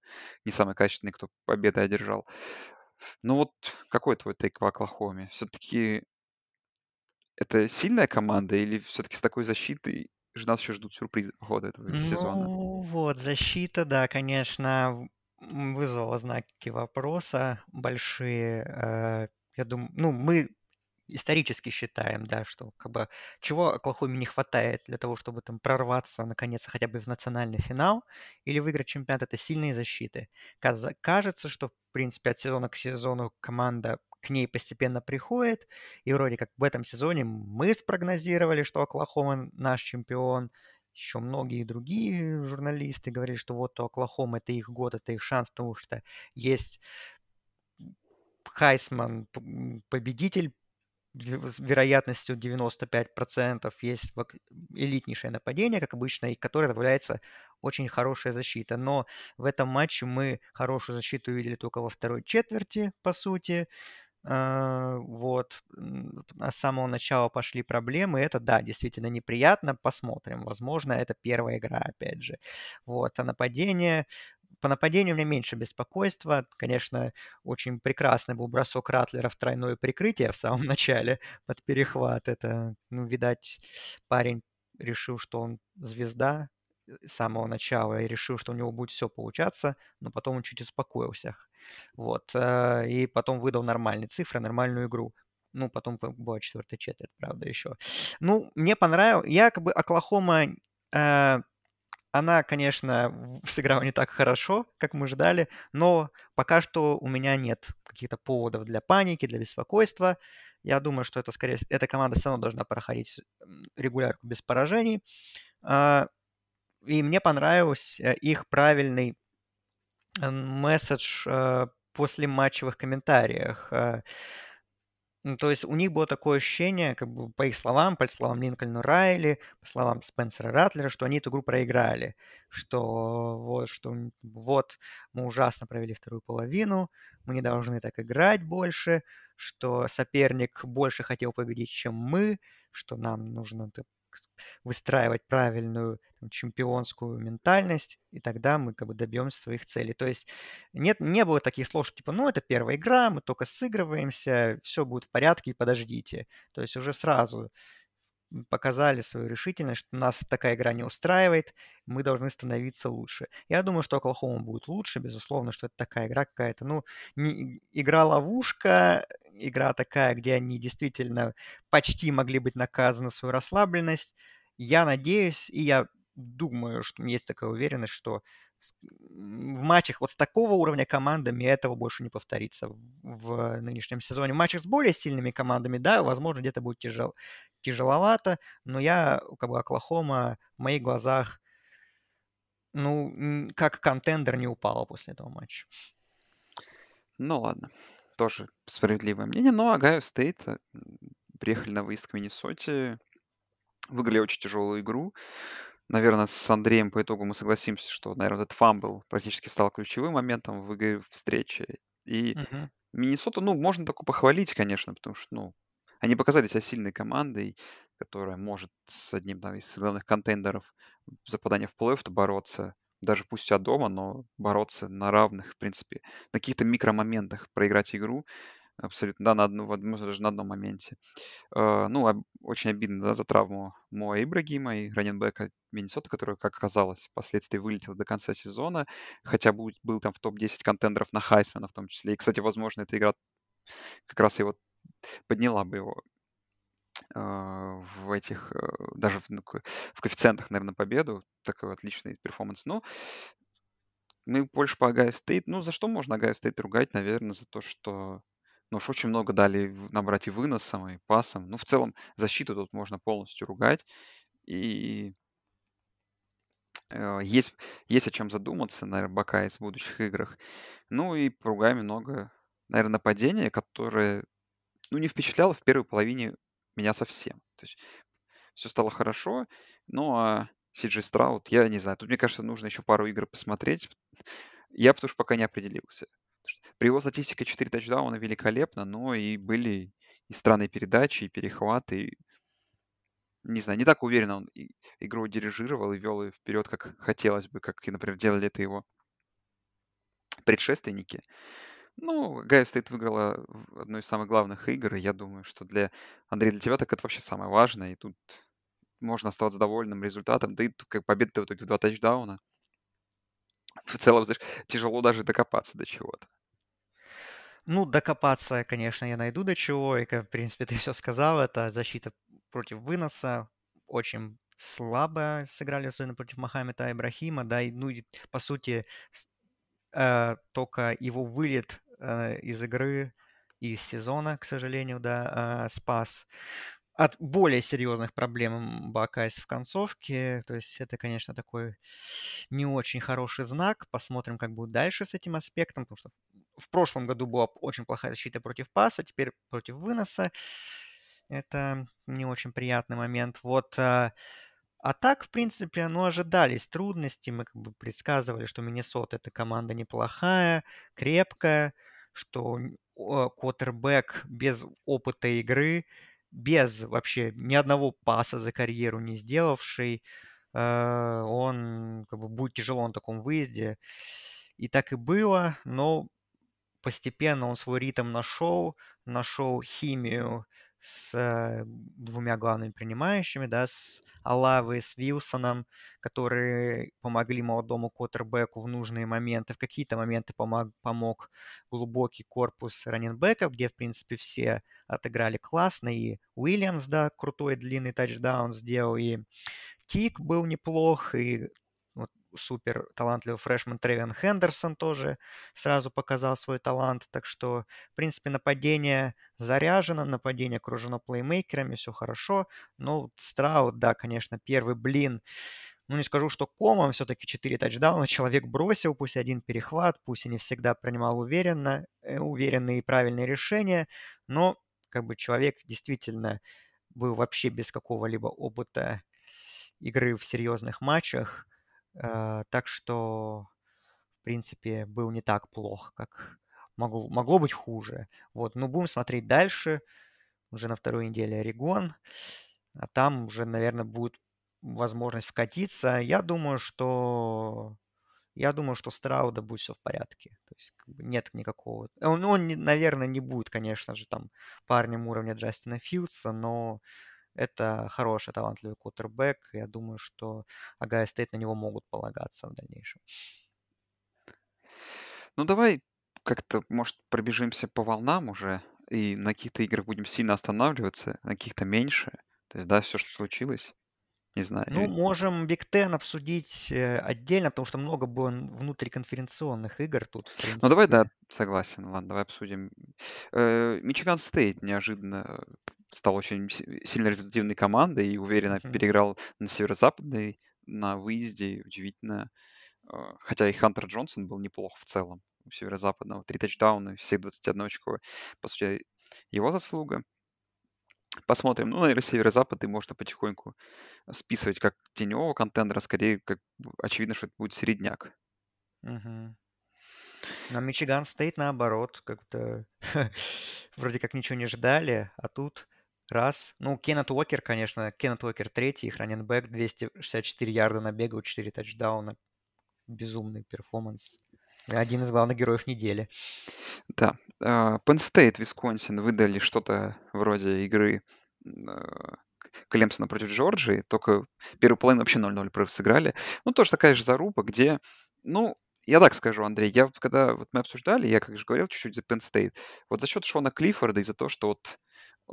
не самый качественный, кто победы одержал. Ну вот какой твой тейк в Оклахоме? Все-таки это сильная команда или все-таки с такой защитой же нас еще ждут сюрпризы по ходу этого сезона? Ну вот, защита, да, конечно, вызвала знаки вопроса большие. Э, Я думаю, ну, мы исторически считаем, да, что как бы чего Оклахоме не хватает для того, чтобы там прорваться наконец хотя бы в национальный финал или выиграть чемпионат, это сильные защиты. Кажется, что в принципе от сезона к сезону команда к ней постепенно приходит, и вроде как в этом сезоне мы спрогнозировали, что Оклахома наш чемпион, еще многие другие журналисты говорили, что вот Оклахома это их год, это их шанс, потому что есть Хайсман победитель с вероятностью 95% есть элитнейшее нападение, как обычно, и которое добавляется очень хорошая защита. Но в этом матче мы хорошую защиту увидели только во второй четверти, по сути. А, вот. А с самого начала пошли проблемы. Это, да, действительно неприятно. Посмотрим. Возможно, это первая игра, опять же. Вот. А нападение по нападению у меня меньше беспокойства. Конечно, очень прекрасный был бросок Ратлера в тройное прикрытие в самом начале под перехват. Это, ну, видать, парень решил, что он звезда с самого начала и решил, что у него будет все получаться, но потом он чуть успокоился. Вот. Э, и потом выдал нормальные цифры, нормальную игру. Ну, потом была четвертая четверть, правда, еще. Ну, мне понравилось. Я как бы Оклахома э, она, конечно, сыграла не так хорошо, как мы ждали, но пока что у меня нет каких-то поводов для паники, для беспокойства. Я думаю, что это скорее эта команда все равно должна проходить регулярку без поражений. А, и мне понравился э, их правильный месседж э, после матчевых комментариях. Ну, то есть у них было такое ощущение, как бы по их словам, по словам Линкольна Райли, по словам Спенсера Ратлера, что они эту игру проиграли, что вот, что вот мы ужасно провели вторую половину, мы не должны так играть больше, что соперник больше хотел победить, чем мы, что нам нужно выстраивать правильную там, чемпионскую ментальность, и тогда мы как бы добьемся своих целей. То есть нет, не было таких слов, что типа, ну, это первая игра, мы только сыгрываемся, все будет в порядке, подождите. То есть уже сразу показали свою решительность, что нас такая игра не устраивает, мы должны становиться лучше. Я думаю, что Оклахома будет лучше, безусловно, что это такая игра какая-то, ну, не, игра-ловушка, игра такая, где они действительно почти могли быть наказаны за свою расслабленность. Я надеюсь, и я думаю, что есть такая уверенность, что в матчах вот с такого уровня командами этого больше не повторится в нынешнем сезоне. В матчах с более сильными командами, да, возможно, где-то будет тяжел, тяжеловато, но я, как бы, Оклахома в моих глазах, ну, как contender не упала после этого матча. Ну ладно, тоже справедливое мнение. Но Огайо Стейт э, приехали на выезд к Миннесоте, выиграли очень тяжелую игру. Наверное, с Андреем по итогу мы согласимся, что, наверное, этот fumble практически стал ключевым моментом в игре встречи. И Мгм. Миннесоту, ну, можно только похвалить, конечно, потому что, ну, они показали себя сильной командой, которая может с одним там, из главных контендеров за попадание в плей-офф бороться даже пусть от дома, но бороться на равных, в принципе, на каких-то микромоментах проиграть игру. Абсолютно, да, на одну, возможно, даже на одном моменте. Э, ну, очень обидно, да, за травму Моа Ибрагима и раненбека Миннесота, который, как оказалось, впоследствии вылетел до конца сезона, хотя будет, был там в топ-10 контендеров на Хайсмана в том числе. И, кстати, возможно, эта игра как раз его подняла бы его а, в этих, э, даже в, ну, в коэффициентах, наверное, победу. Такой отличный перформанс. Но мы больше по Огайо Стейт. Ну, за что можно Огайо Стейт ругать? Наверное, за то, что ну уж очень много дали набрать и выносом, и пасом. Ну, в целом, защиту тут можно полностью ругать. И э, есть, есть о чем задуматься, наверное, Бакайз в будущих играх. Ну и поругаем много, наверное, нападение, которое ну, не впечатляло в первой половине меня совсем. То есть все стало хорошо, ну а Сиджи Страут, я не знаю, тут, мне кажется, нужно еще пару игр посмотреть. Я потому что пока не определился. При его статистике 4 тачдауна великолепно, но и были и странные передачи, и перехваты. И, не знаю, не так уверенно он игру дирижировал и вел ее вперед, как хотелось бы, как, например, делали это его предшественники. Ну, Гайо Стейт выиграла одну из самых главных игр, и я думаю, что для Андрея, для тебя так это вообще самое важное, и тут можно оставаться довольным результатом, да и как победа в итоге в два тачдауна. В целом, знаешь, тяжело даже докопаться до чего-то. Ну, докопаться, конечно, я найду до чего, и, в принципе, ты все сказал, это защита против выноса, очень слабо сыграли, особенно против Мохаммеда Ибрахима, да, и, ну, по сути, э, только его вылет э, из игры, из сезона, к сожалению, да, э, спас от более серьезных проблем Бакайз в концовке. То есть это, конечно, такой не очень хороший знак. Посмотрим, как будет дальше с этим аспектом, потому что в прошлом году была очень плохая защита против паса, теперь против выноса. Это не очень приятный момент. Вот а, а так, в принципе, ну, ожидались трудности. Мы как бы предсказывали, что Миннесота это команда неплохая, крепкая, что квотербек без опыта игры, без вообще ни одного паса за карьеру не сделавший, э, он как бы будет тяжело на таком выезде. И так и было, но постепенно он свой ритм нашел, нашел химию с э, двумя главными принимающими, да, с Алавой с Вилсоном, которые помогли молодому квотербеку в нужные моменты. В какие-то моменты помог, помог глубокий корпус раненбеков, где, в принципе, все отыграли классно. И Уильямс, да, крутой длинный тачдаун сделал, и Тик был неплох, и супер талантливый фрешман Тревен Хендерсон тоже сразу показал свой талант. Так что, в принципе, нападение заряжено, нападение окружено плеймейкерами, все хорошо. Но Страут, да, конечно, первый блин ну, не скажу, что комом, все-таки 4 тачдауна человек бросил, пусть один перехват, пусть и не всегда принимал уверенно, э, уверенные и правильные решения, но как бы человек действительно был вообще без какого-либо опыта игры в серьезных матчах. Э, так что, в принципе, был не так плохо, как могло, могло быть хуже. Вот, но будем смотреть дальше. Уже на второй неделе Орегон. А там уже, наверное, будет возможность вкатиться. Я думаю, что я думаю, что Страуда будет все в порядке. То есть как бы нет никакого... Он, он, наверное, не будет, конечно же, там парнем уровня Джастина Фьюдса, но это хороший, талантливый кутербэк. Я думаю, что Огайо Стейт на него могут полагаться в дальнейшем. Ну, давай как-то, может, пробежимся по волнам уже, и на каких-то играх будем сильно останавливаться, на каких-то меньше. То есть, да, все, что случилось. Не знаю. Ну, можем Биг Тен обсудить э, отдельно, потому что много было внутриконференционных игр тут, Ну, давай, да, согласен. Ладно, давай обсудим. Э, Мичиган Стейт неожиданно стал очень сильно результативной командой и уверенно mm-hmm. переиграл на северо-западной на выезде. Удивительно. А, хотя и Хантер Джонсон был неплох в целом у северо-западного. Три тачдауна, всех 21 очко. По сути, его заслуга. Посмотрим. Ну, наверное, северо-запад и можно потихоньку списывать как теневого контендера. Скорее, как очевидно, что это будет середняк. Угу. На Мичиган стоит наоборот, как-то вроде как ничего не ждали, а тут Раз. Ну, Кеннет Уокер, конечно. Кеннет Уокер третий, их running back, 264 ярда набегал, 4 тачдауна. Безумный перформанс. Один из главных героев недели. Да. Penn State, Висконсин выдали что-то вроде игры а, Клемсона против Джорджии, только первую половину вообще 0-0 сыграли. Ну, тоже такая же заруба, где, ну, я так скажу, Андрей, я когда вот мы обсуждали, я, как же говорил, чуть-чуть за Penn State, вот за счет Шона Клиффорда и за то, что вот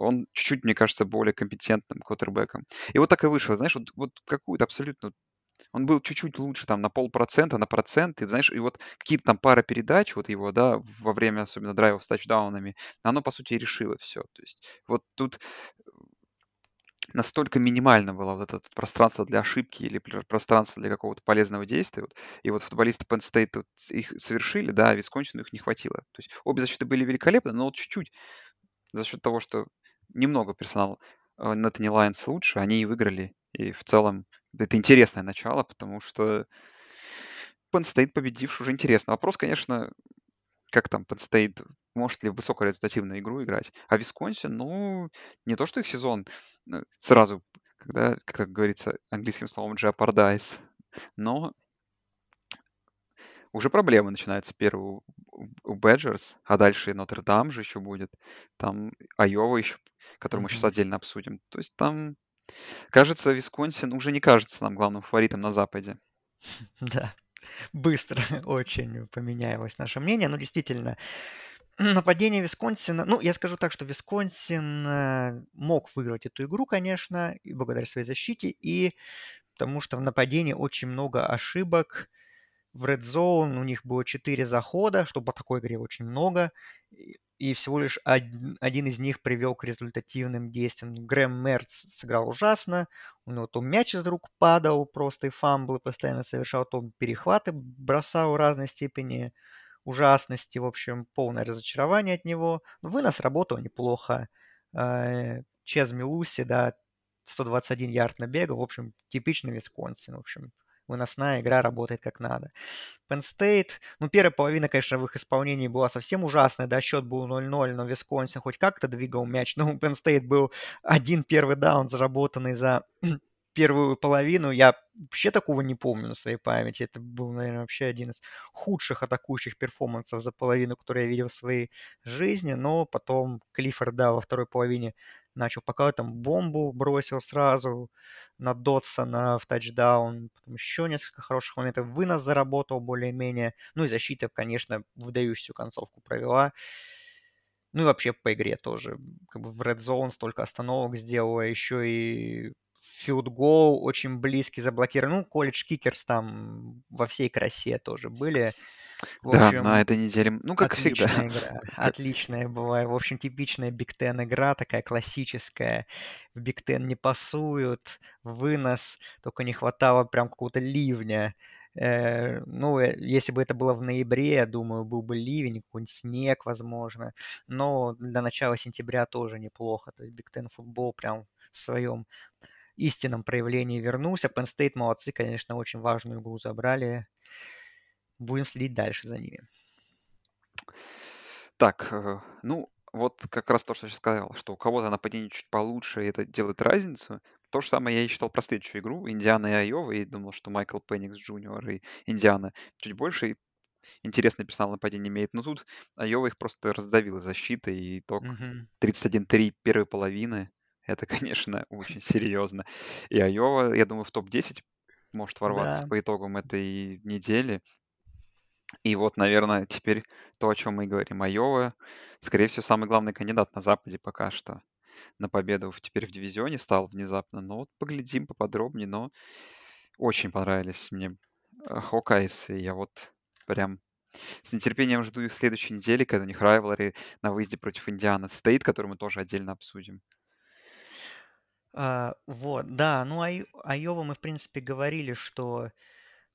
он чуть-чуть, мне кажется, более компетентным квотербеком. И вот так и вышло, знаешь, вот, вот какую-то абсолютно он был чуть-чуть лучше, там, на полпроцента, на процент, и знаешь, и вот какие-то там пара передач, вот его, да, во время особенно драйвов с тачдаунами, оно, по сути, решило все. То есть вот тут настолько минимально было вот это пространство для ошибки или пространство для какого-то полезного действия. Вот, и вот футболисты Penn State вот их совершили, да, а Висконсину их не хватило. То есть обе защиты были великолепны, но вот чуть-чуть за счет того, что немного персонала э, Неттани Лайонс лучше, они и выиграли. И в целом это интересное начало, потому что Penn State победивший уже интересно. Вопрос, конечно, как там Penn State, может ли высокорезультативную игру играть. А Висконсин, ну, не то, что их сезон ну, сразу, когда, как говорится английским словом, jeopardize, но уже проблемы начинаются первые у Badgers, а дальше Нотр-Дам же еще будет, там Айова еще, который мы сейчас отдельно обсудим. То есть там, кажется, Висконсин уже не кажется нам главным фаворитом на Западе. Да, быстро очень поменялось наше мнение. Но действительно, нападение Висконсина... Ну, я скажу так, что Висконсин э, мог выиграть эту игру, конечно, и благодаря своей защите, и потому что в нападении очень много ошибок. В Red Zone у них было 4 захода, что по такой игре очень много, и всего лишь один, один из них привел к результативным действиям. Грэм Мерц сыграл ужасно, у него то мяч из рук падал, просто и фамблы постоянно совершал, то перехваты бросал разной степени ужасности, в общем, полное разочарование от него. Но вынос работал неплохо. Э, Чез Милуси, да, 121 ярд набега, в общем, типичный Висконсин, в общем, выносная игра работает как надо. Penn State, ну, первая половина, конечно, в их исполнении была совсем ужасная, да, счет был 0-0, но Висконсин хоть как-то двигал мяч, но у Penn State был один первый даун, заработанный за первую половину. Я вообще такого не помню на своей памяти. Это был, наверное, вообще один из худших атакующих перформансов за половину, который я видел в своей жизни. Но потом Клиффорд, да, во второй половине начал пока там бомбу бросил сразу на Дотсона в тачдаун, потом еще несколько хороших моментов, вынос заработал более-менее, ну и защита, конечно, выдающуюся концовку провела. Ну и вообще по игре тоже. Как бы в Red Zone столько остановок сделала, еще и goal очень близкий заблокирован. Ну, колледж kickers там во всей красе тоже были. В да, общем, на этой неделе, ну, как отличная всегда. игра. Отличная была. В общем, типичная Биг Тен игра, такая классическая. В Биг Тен не пасуют, вынос, только не хватало прям какого-то ливня. Э, ну, э, если бы это было в ноябре, я думаю, был бы ливень, какой-нибудь снег, возможно. Но для начала сентября тоже неплохо. То есть Биг Тен футбол прям в своем истинном проявлении вернулся. Penn State молодцы, конечно, очень важную игру забрали. Будем следить дальше за ними. Так, э, ну, вот как раз то, что я сейчас сказал, что у кого-то нападение чуть получше, и это делает разницу. То же самое я и считал про следующую игру, Индиана и Айова, и думал, что Майкл Пенникс Джуниор и Индиана чуть больше интересный персонал нападения имеет. Но тут Айова их просто раздавила защитой, и итог Мгм. 31-3 первой половины. Это, конечно, очень серьезно. И Айова, я думаю, в топ-10 может ворваться Да. по итогам этой недели. И вот, наверное, теперь то, о чем мы говорим. Айова, скорее всего, самый главный кандидат на Западе пока что на победу в- теперь в дивизионе стал внезапно. Ну вот поглядим поподробнее, но очень понравились мне Хокайз, и я вот прям с нетерпением жду их следующей недели, когда у них rivalry на выезде против Айова Стейт, который мы тоже отдельно обсудим. А, вот, да, ну Ай- Айова мы, в принципе, говорили, что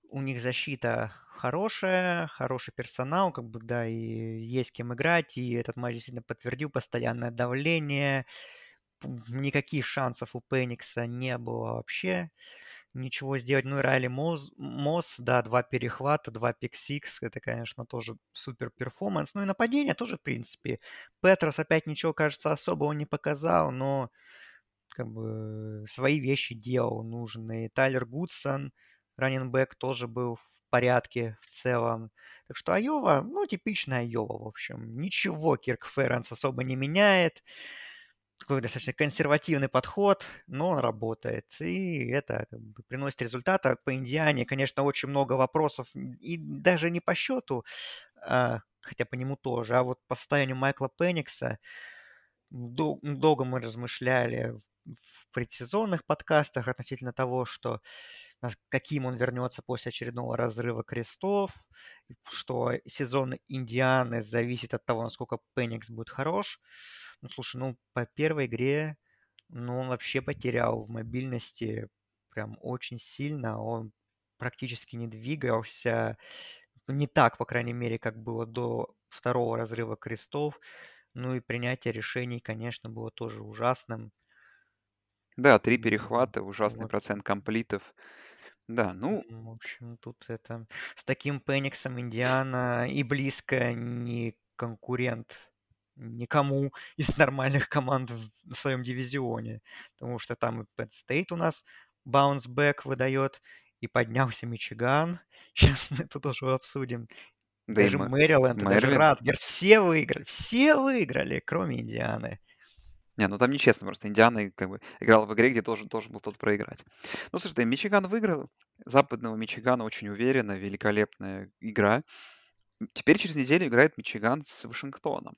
у них защита хорошая, хороший персонал, как бы, да, и есть кем играть, и этот матч действительно подтвердил постоянное давление, никаких шансов у Пеникса не было вообще ничего сделать. Ну и Райли Мосс, Мосс, да, два перехвата, два pick-six, это, конечно, тоже супер перформанс. Ну и нападение тоже, в принципе. Петрос опять ничего, кажется, особого не показал, но как бы свои вещи делал нужные. Тайлер Гудсон, раненбэк, тоже был в порядке в целом. Так что Айова, ну, типичная Айова, в общем. Ничего Кирк Ференс особо не меняет. Такой достаточно консервативный подход, но он работает. И это как бы, приносит результаты. По Индиане, конечно, очень много вопросов. И даже не по счету, а, хотя по нему тоже, а вот по состоянию Майкла Пенникса долго мы размышляли в предсезонных подкастах относительно того, что каким он вернется после очередного разрыва крестов, что сезон Индианы зависит от того, насколько Пеникс будет хорош. Ну, слушай, ну, по первой игре, ну, он вообще потерял в мобильности прям очень сильно. Он практически не двигался. Не так, по крайней мере, как было до второго разрыва крестов. Ну и принятие решений, конечно, было тоже ужасным. Да, три перехвата, ужасный вот. процент комплитов. Да, ну... В общем, тут это... С таким Пениксом Индиана и близко не конкурент никому из нормальных команд в своем дивизионе. Потому что там и Penn State у нас баунсбэк выдает, и поднялся Мичиган. Сейчас мы это тоже обсудим. Да даже Мэриленд, даже Радгерс. Все выиграли. Все выиграли, кроме Индианы. Не, ну там нечестно просто. Индиана как бы играл в игре, где должен, должен был тот проиграть. Ну, слушай, да, Мичиган выиграл. Западного Мичигана очень уверенно, великолепная игра. Теперь через неделю играет Мичиган с Вашингтоном.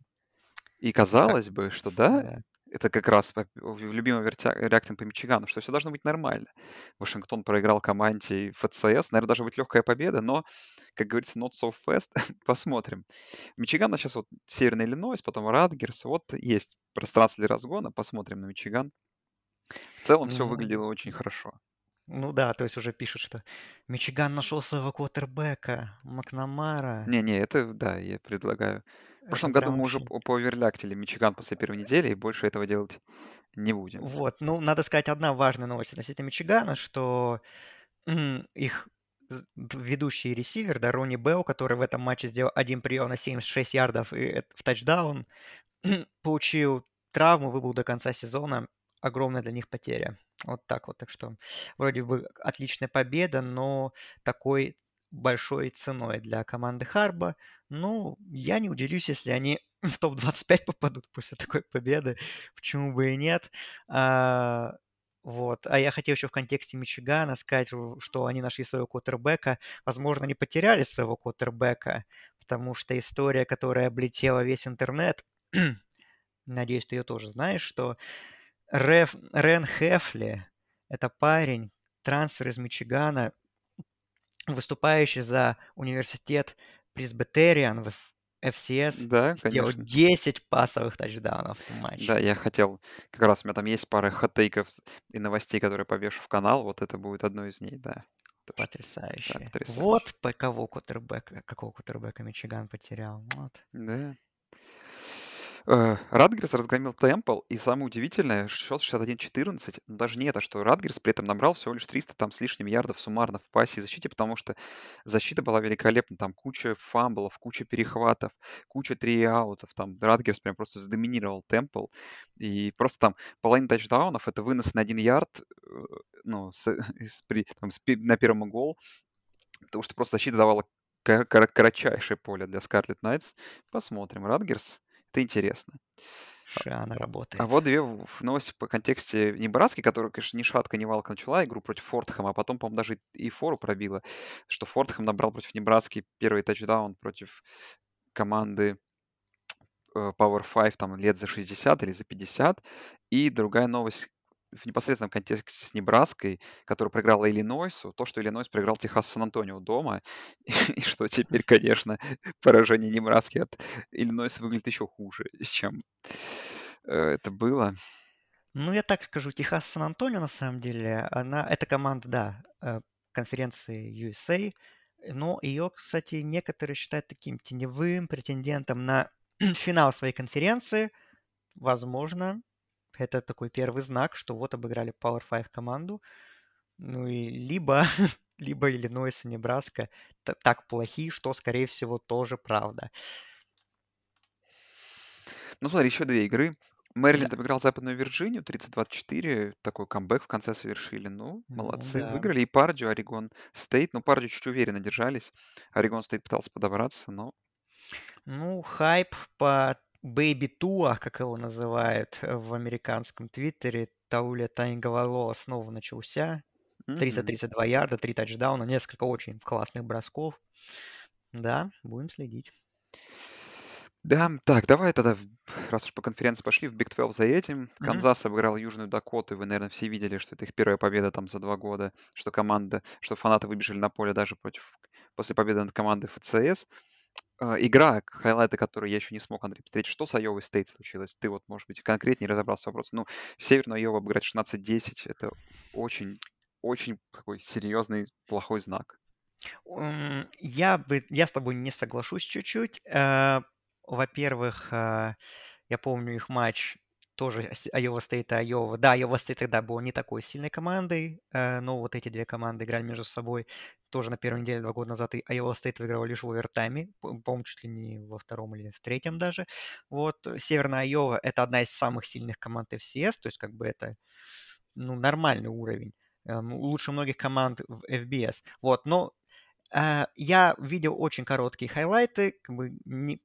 И казалось бы, что да, да. Это как раз любимый реактинг по Мичигану, что все должно быть нормально. Вашингтон проиграл команде ФЦС, наверное, даже быть легкая победа, но, как говорится, not so fast. Посмотрим. Мичиган сейчас вот Северный Иллинойс, потом Радгерс. Вот есть пространство для разгона. Посмотрим на Мичиган. В целом все выглядело очень хорошо. Ну да, то есть уже пишут, что Мичиган нашел своего квотербека, Макнамара. Не-не, это, да, я предлагаю. В прошлом году мы уже вообще... пооверляктили Мичиган после первой недели, и больше этого делать не будем. Вот, ну, надо сказать одна важная новость относительно Мичигана, что их ведущий ресивер, да, Ронни Белл, который в этом матче сделал один прием на 76 ярдов и в тачдаун, получил травму, выбыл до конца сезона. Огромная для них потеря. Вот так вот. Так что вроде бы отличная победа, но такой большой ценой для команды Харба. Ну, я не удивлюсь, если они в топ-25 попадут после такой победы. Почему бы и нет? А, вот. А я хотел еще в контексте Мичигана сказать, что они нашли своего квотербека. Возможно, они потеряли своего квотербека, потому что история, которая облетела весь интернет, надеюсь, ты ее тоже знаешь, что Реф, Рен Хефли, это парень, трансфер из Мичигана, выступающий за университет Пресбитериан в FCS, Да, сделал 10 пасовых тачдаунов в матче. Да, я хотел, как раз у меня там есть пара хот-тейков и новостей, которые повешу в канал, вот это будет одно из них, да. Потрясающе. Да, потрясающе. Вот по кого кутербэка, какого кутербэка Мичиган потерял. Вот. Да. Э, Радгерс разгромил Темпл, и самое удивительное, счет 61-14, но даже не это, что Радгерс при этом набрал всего лишь 300 там с лишним ярдов суммарно в пасе и защите, потому что защита была великолепна, там куча fumble ов, куча перехватов, куча three-and-out ов, там Ратгерс прям просто задоминировал Темпл, и просто там половина тачдаунов — это вынос на один ярд, э, ну, с, с, при, там, с, на первом гол, потому что просто защита давала кратчайшее поле для Скарлетт Найтс. Посмотрим. Ратгерс это интересно. Шиано работает. вот две новости по контексте Небраски, которая, конечно, ни шатка, ни валка начала игру против Фордхэма, а потом, по-моему, даже и фору пробила, что Фортхэм набрал против Небраски первый тачдаун против команды э, Power 5 там лет за 60 или за 50. И другая новость в непосредственном контексте с Небраской, который проиграл Иллинойсу, то, что Иллинойс проиграл Техас Сан-Антонио дома, и что теперь, конечно, поражение Небраски от Иллинойса выглядит еще хуже, чем э, это было. Ну, я так скажу, Техас Сан-Антонио, на самом деле, она, это команда, да, э, конференции USA, но ее, кстати, некоторые считают таким теневым претендентом на финал своей конференции. Возможно, это такой первый знак, что вот обыграли Power 5 команду. Ну и либо, либо Иллинойс и Небраска так плохи, что, скорее всего, тоже правда. Ну, смотри, еще две игры. Мэриленд да. обыграл Западную Вирджинию 30-24. Такой камбэк в конце совершили. Ну, молодцы. Ну, да. Выиграли и Пардию, Орегон Стейт. Ну, Пардию чуть уверенно держались. Орегон Стейт пытался подобраться, но... Ну, хайп по Baby Tua, как его называют в американском твиттере, Тауля Тагавайлоа снова начался. 332 ярда, 3 тачдауна, несколько очень классных бросков. Да, будем следить. Да, так, давай тогда, раз уж по конференции пошли, в Big 12 заедем. Мгм. Канзас обыграл Южную Дакоту, и вы, наверное, все видели, что это их первая победа там за два года, что команда, что фанаты выбежали на поле даже против, после победы над командой FCS. А, Игра, хайлайты, которые я еще не смог, Андрей, посмотреть. Что с Айовой Стейт случилось? Ты вот, может быть, конкретнее разобрался в вопросе. Ну, Северную Айову обыграть 16-10, это очень, очень такой серьезный плохой знак. Я бы, я с тобой не соглашусь чуть-чуть. Э, Во-первых, э, я помню их матч тоже Айова Стейт и Айова. Да, Айова Стейт тогда была не такой сильной командой, э, но вот эти две команды играли между собой тоже на первой неделе два года назад. И Айова Стейт выиграл лишь в овертайме, по- по-моему, чуть ли не во втором или в третьем даже. Вот э, Северная Айова– это одна из самых сильных команд FCS, то есть как бы это ну, нормальный уровень. Эм, Лучше многих команд в FBS. Вот, но я видел очень короткие хайлайты, как бы не,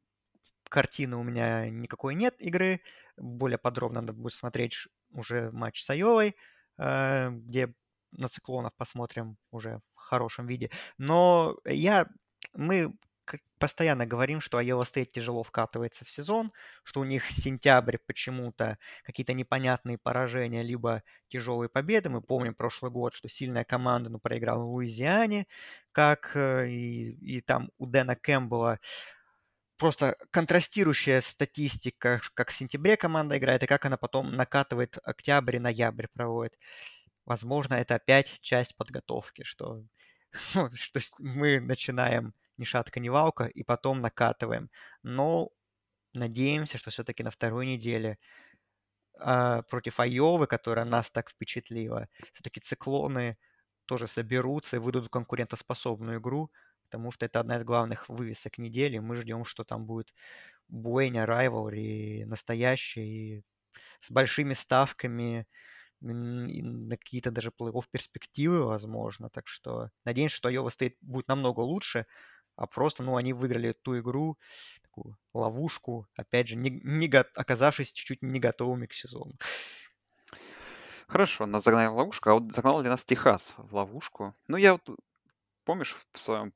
картины у меня никакой нет игры. Более подробно надо будет смотреть уже матч с Айовой, э, где на циклонов посмотрим уже в хорошем виде. Но я, мы постоянно говорим, что Айова Стейт тяжело вкатывается в сезон, что у них сентябрь почему-то какие-то непонятные поражения, либо тяжелые победы. Мы помним прошлый год, что сильная команда ну, проиграла Луизиане, как э, и, и там у Дэна Кэмпбелла просто контрастирующая статистика, как в сентябре команда играет, и как она потом накатывает октябрь и ноябрь проводит. Возможно, это опять часть подготовки, что, ну, что мы начинаем ни шатка, ни валка, и потом накатываем. Но надеемся, что все-таки на второй неделе а, против Айовы, которая нас так впечатлила, все-таки циклоны тоже соберутся и выдадут конкурентоспособную игру, потому что это одна из главных вывесок недели. Мы ждем, что там будет бойня, райвелри настоящий, с большими ставками, на какие-то даже плей-офф перспективы, возможно. Так что надеемся, что Айова стоит будет намного лучше, а просто, ну, они выиграли ту игру, такую ловушку, опять же, не, не го- оказавшись чуть-чуть не готовыми к сезону. Хорошо, нас загнали в ловушку, а вот загнал ли нас Техас в ловушку? Ну, я вот, помнишь, в своем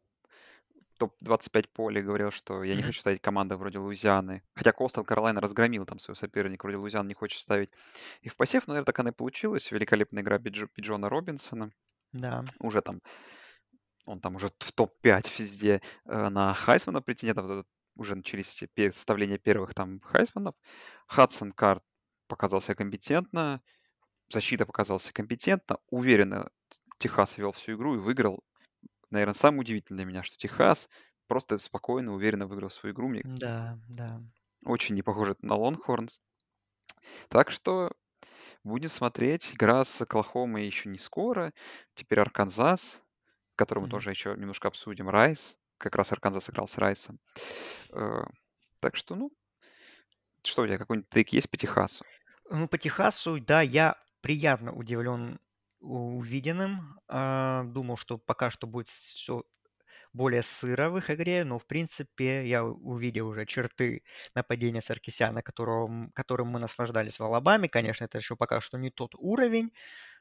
топ-25 поле говорил, что я не хочу ставить команды вроде Луизианы. Хотя Костел Каролайна разгромил там своего соперника, вроде Луизиана не хочет ставить. И в посев, наверное, так она и получилась. Великолепная игра Биджо- Биджона Робинсона. Да, Уже там, он там уже в топ-5 везде э, на Хайсмана претендентов. Уже начались составления первых там Хайсманов. Хадсон Карт показал себя компетентно. Защита показалась компетентно. Уверенно Техас вел всю игру и выиграл наверное, самое удивительное для меня, что Техас просто спокойно, уверенно выиграл свою игру. Мне да, да. очень не похоже на Лонгхорнс. Так что будем смотреть. Игра с Оклахомой еще не скоро. Теперь Арканзас, который мы Мгм. тоже еще немножко обсудим. Райс. Как раз Арканзас играл с Райсом. Э, Так что, ну, что у тебя, какой-нибудь тейк есть по Техасу? Ну, по Техасу, да, я приятно удивлен увиденным. А, Думал, что пока что будет все более сыро в их игре, но, в принципе, я увидел уже черты нападения Саркисяна, которым, которым мы наслаждались в Алабаме. Конечно, это еще пока что не тот уровень,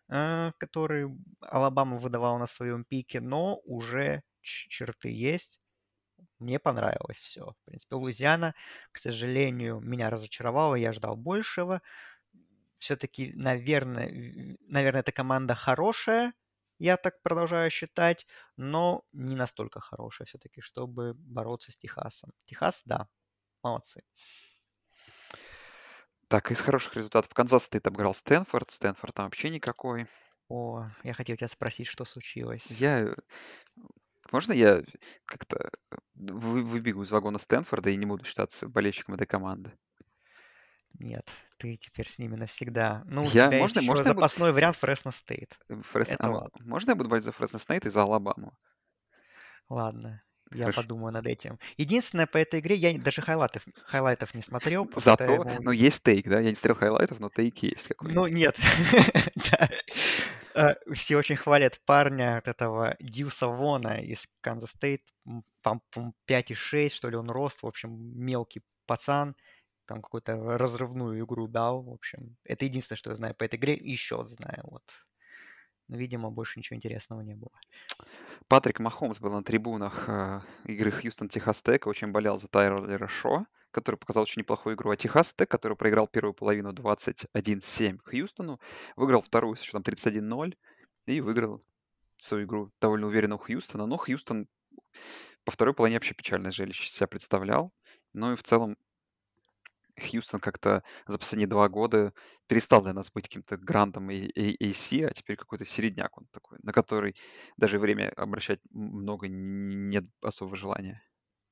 а, который Алабама выдавала на своем пике, но уже черты есть. Мне понравилось все. В принципе, Луизиана, к сожалению, меня разочаровала, я ждал большего. Все-таки, наверное, наверное, эта команда хорошая, я так продолжаю считать, но не настолько хорошая все-таки, чтобы бороться с Техасом. Техас, да, молодцы. Так, из хороших результатов Канзас Стейт обыграл Стэнфорд. Стэнфорд там вообще никакой. О, я хотел тебя спросить, что случилось. Я... э, Можно я как-то э, вы- выбегу из вагона Стэнфорда и не буду считаться болельщиком этой команды? Нет, ты теперь с ними навсегда. Ну, у Я... тебя есть Можно, еще можно я буду... запасной вариант Фресно Стейт. э, Фресно- Это а, ладно. можно я буду болеть за Фресно Стейт и за Алабаму? Ладно, я Хорошо. подумаю над этим. Единственное, по этой игре я даже хайлайтов, хайлайтов не смотрел, Зато, поэтому... ну, есть take, да? Я не смотрел хайлайтов, но take есть какой-нибудь. Ну, нет. А, Все очень хвалят парня от этого Дьюса Вона из Канзас Стейт. М, Там, по-моему, 5,6, что ли, он рост. В общем, мелкий пацан. Там какую-то разрывную игру дал. В общем, это единственное, что я знаю по этой игре. И счет знаю. Вот. Но, видимо, больше ничего интересного не было. Патрик Махомс был на трибунах э, игры Хьюстон Техас Тек, очень болел за Тайлера Шо, который показал очень неплохую игру, а Техас Тек, который проиграл первую половину 21-7 Хьюстону, выиграл вторую с счетом 31-0 и выиграл свою игру довольно уверенно у Хьюстона. Но Хьюстон по второй половине вообще печальное зрелище себя представлял. Ну и в целом Хьюстон как-то за последние два года перестал для нас быть каким-то грандом и AC, а теперь какой-то середняк он такой, на который даже время обращать много нет особого желания.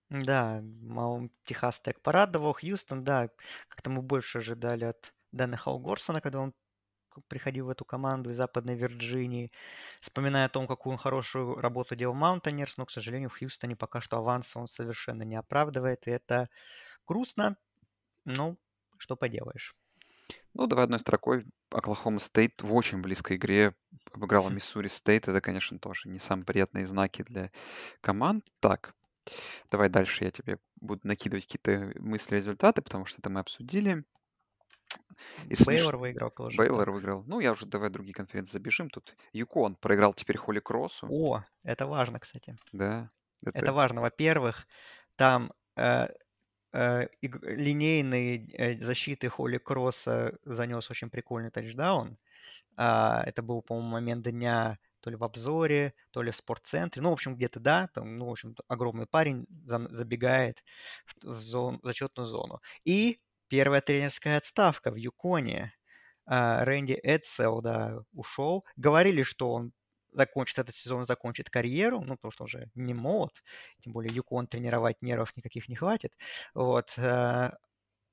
Да, Техас Тек порадовал. Хьюстон, да, как-то мы больше ожидали от Дэна Хаугорсона, когда он приходил в эту команду из Западной Вирджинии, вспоминая о том, какую он хорошую работу делал в Маунтайнерс, но, к сожалению, в Хьюстоне пока что аванс он совершенно не оправдывает, и это грустно, ну, что поделаешь. Ну, давай одной строкой. Оклахома Стейт в очень близкой игре обыграла Миссури Стейт. Это, конечно, тоже не самые приятные знаки для команд. Так, давай дальше я тебе буду накидывать какие-то мысли, результаты, потому что это мы обсудили. И смеш... выиграл тоже. Бейлор так. выиграл. Ну, я уже давай другие конференции забежим. Тут Юкон проиграл теперь Холли Кроссу. О, это важно, кстати. Да. Это, это важно. Во-первых, там э, э, линейной э, защиты Холли Кросса занес очень прикольный тачдаун. А, это был, по-моему, момент дня то ли в обзоре, то ли в спортцентре. Ну, в общем, где-то, да, там, ну, в общем, огромный парень за, забегает в, в зон, зачетную зону. И первая тренерская отставка в Юконе. А, Рэнди Эдсел, да, ушел. Говорили, что он закончит этот сезон, закончит карьеру, ну, потому что уже не молод, тем более Юкон тренировать нервов никаких не хватит, вот, э,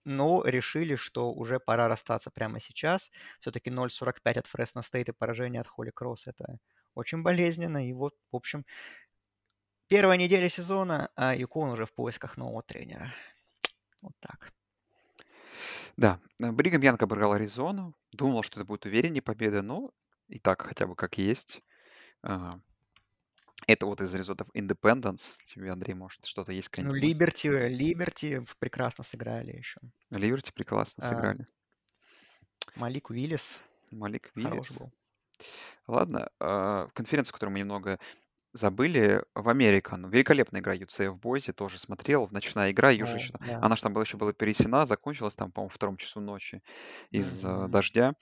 но решили, что уже пора расстаться прямо сейчас. Все-таки 0-45 от Фресно Стейт и поражение от Холли Кросс – это очень болезненно, и вот, в общем, первая неделя сезона, а Юкон уже в поисках нового тренера. Вот так. Да, Бригам Янг обыграл Аризону. Думал, что это будет увереннее победа, но и так хотя бы как есть. Это вот из результатов Independence. Тебе, Андрей, может, что-то есть Ну, Либерти, Либерти прекрасно сыграли еще. Либерти прекрасно А, сыграли. Малик Уиллис Малик хорош Виллис. был. Ладно, а, конференция, которую мы немного забыли, в Американ. Великолепная игра UCF Бойзи, тоже смотрел. Ночная игра, ее же О, да. она же там была, еще была пересена, закончилась там, по-моему, в втором часу ночи из-за Мгм. дождя.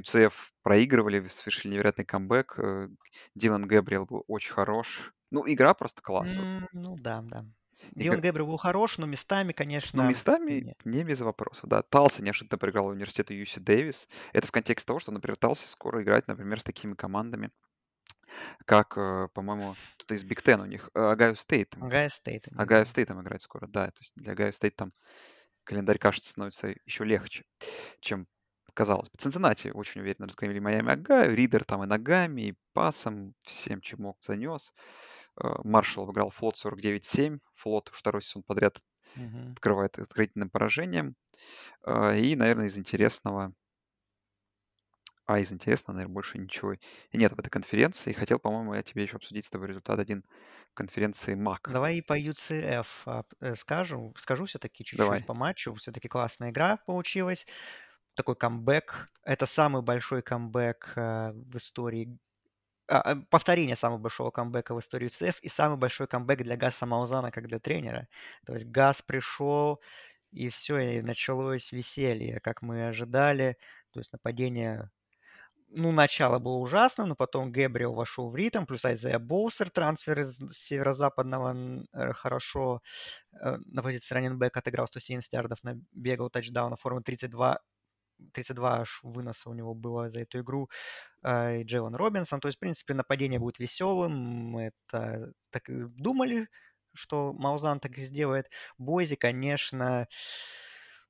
UCF проигрывали, совершили невероятный камбэк. э, Дилан Гэбриэл был очень хорош. Ну, игра просто класс. вот. М, Ну да, да. Дилан Гэбриэл был хорош, но местами, Ну, конечно, местами нет. не без вопросов, да. Талса неожиданно проиграл университету UC Davis. Это в контексте того, что, например, Талсе скоро играть, например, с такими командами, как, э, по-моему, кто-то из Big Ten у них, Огайо Стейт. Огайо Стейт. Огайо да. Стейтом играть скоро, да. То есть для Огайо Стейт там календарь, кажется, становится еще легче, чем казалось бы. Цинциннати очень уверенно разгромили Майами Огайо. Ридер там и ногами, и пасом, всем, чем мог, занес. Э, Маршалл выиграл флот 49-7. Флот уж второй сезон подряд Мгм. открывает отвратительным поражением. Э, И, наверное, из интересного... А из интересного, наверное, больше ничего и нет в этой конференции. Хотел, по-моему, я тебе еще обсудить с тобой результат один конференции МАК. Давай и по UCF а, э, скажу, скажу все-таки Давай. чуть-чуть по матчу. Все-таки классная игра получилась. Такой камбэк. Это самый большой камбэк э, в истории а, а, повторение самого большого камбэка в истории UCF и самый большой камбэк для Гаса Маузана как для тренера. То есть Гас пришел, и все, и началось веселье, как мы ожидали. То есть нападение ну, начало было ужасным, но потом Гэбриэл вошел в ритм, плюс Айзея Боусер, трансфер из северо-западного э, хорошо э, на позиции раненбека отыграл 170 ярдов, набегал тачдаун, оформил 32 32 аж выноса у него было за эту игру, э, и Джейлон Робинсон. То есть, в принципе, нападение будет веселым. Мы это так думали, что Маузан так и сделает. Бойзи, конечно,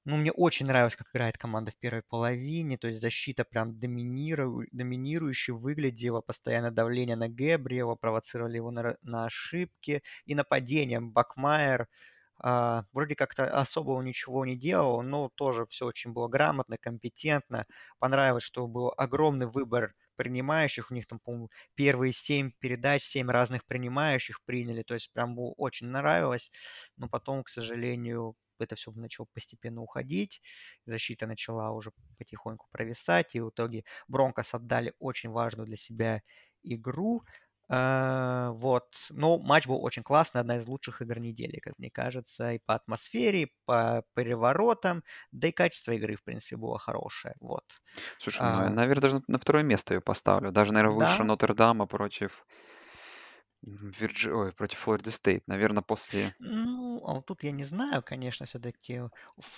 ну, мне очень нравилось, как играет команда в первой половине. То есть защита прям доминиру... доминирующе выглядела. Постоянно давление на Гэбриэла, провоцировали его на, на ошибки. И нападение. Бакмайер вроде как-то особого ничего не делал, но тоже все очень было грамотно, компетентно. Понравилось, что был огромный выбор принимающих. У них там, по-моему, первые семь передач, семь разных принимающих приняли. То есть прям было очень нравилось. Но потом, к сожалению, это все начало постепенно уходить. Защита начала уже потихоньку провисать. И в итоге Бронкос отдали очень важную для себя игру. А, вот. но матч был очень классный, одна из лучших игр недели, как мне кажется, и по атмосфере, и по переворотам, да и качество игры, в принципе, было хорошее, вот. Слушай, ну, я, наверное, даже на второе место ее поставлю. Даже, наверное, выше Да, Нотр-Дама против Вирджи... Ой, против Флориды Стейт. Наверное, после... ну, а тут я не знаю, конечно, все-таки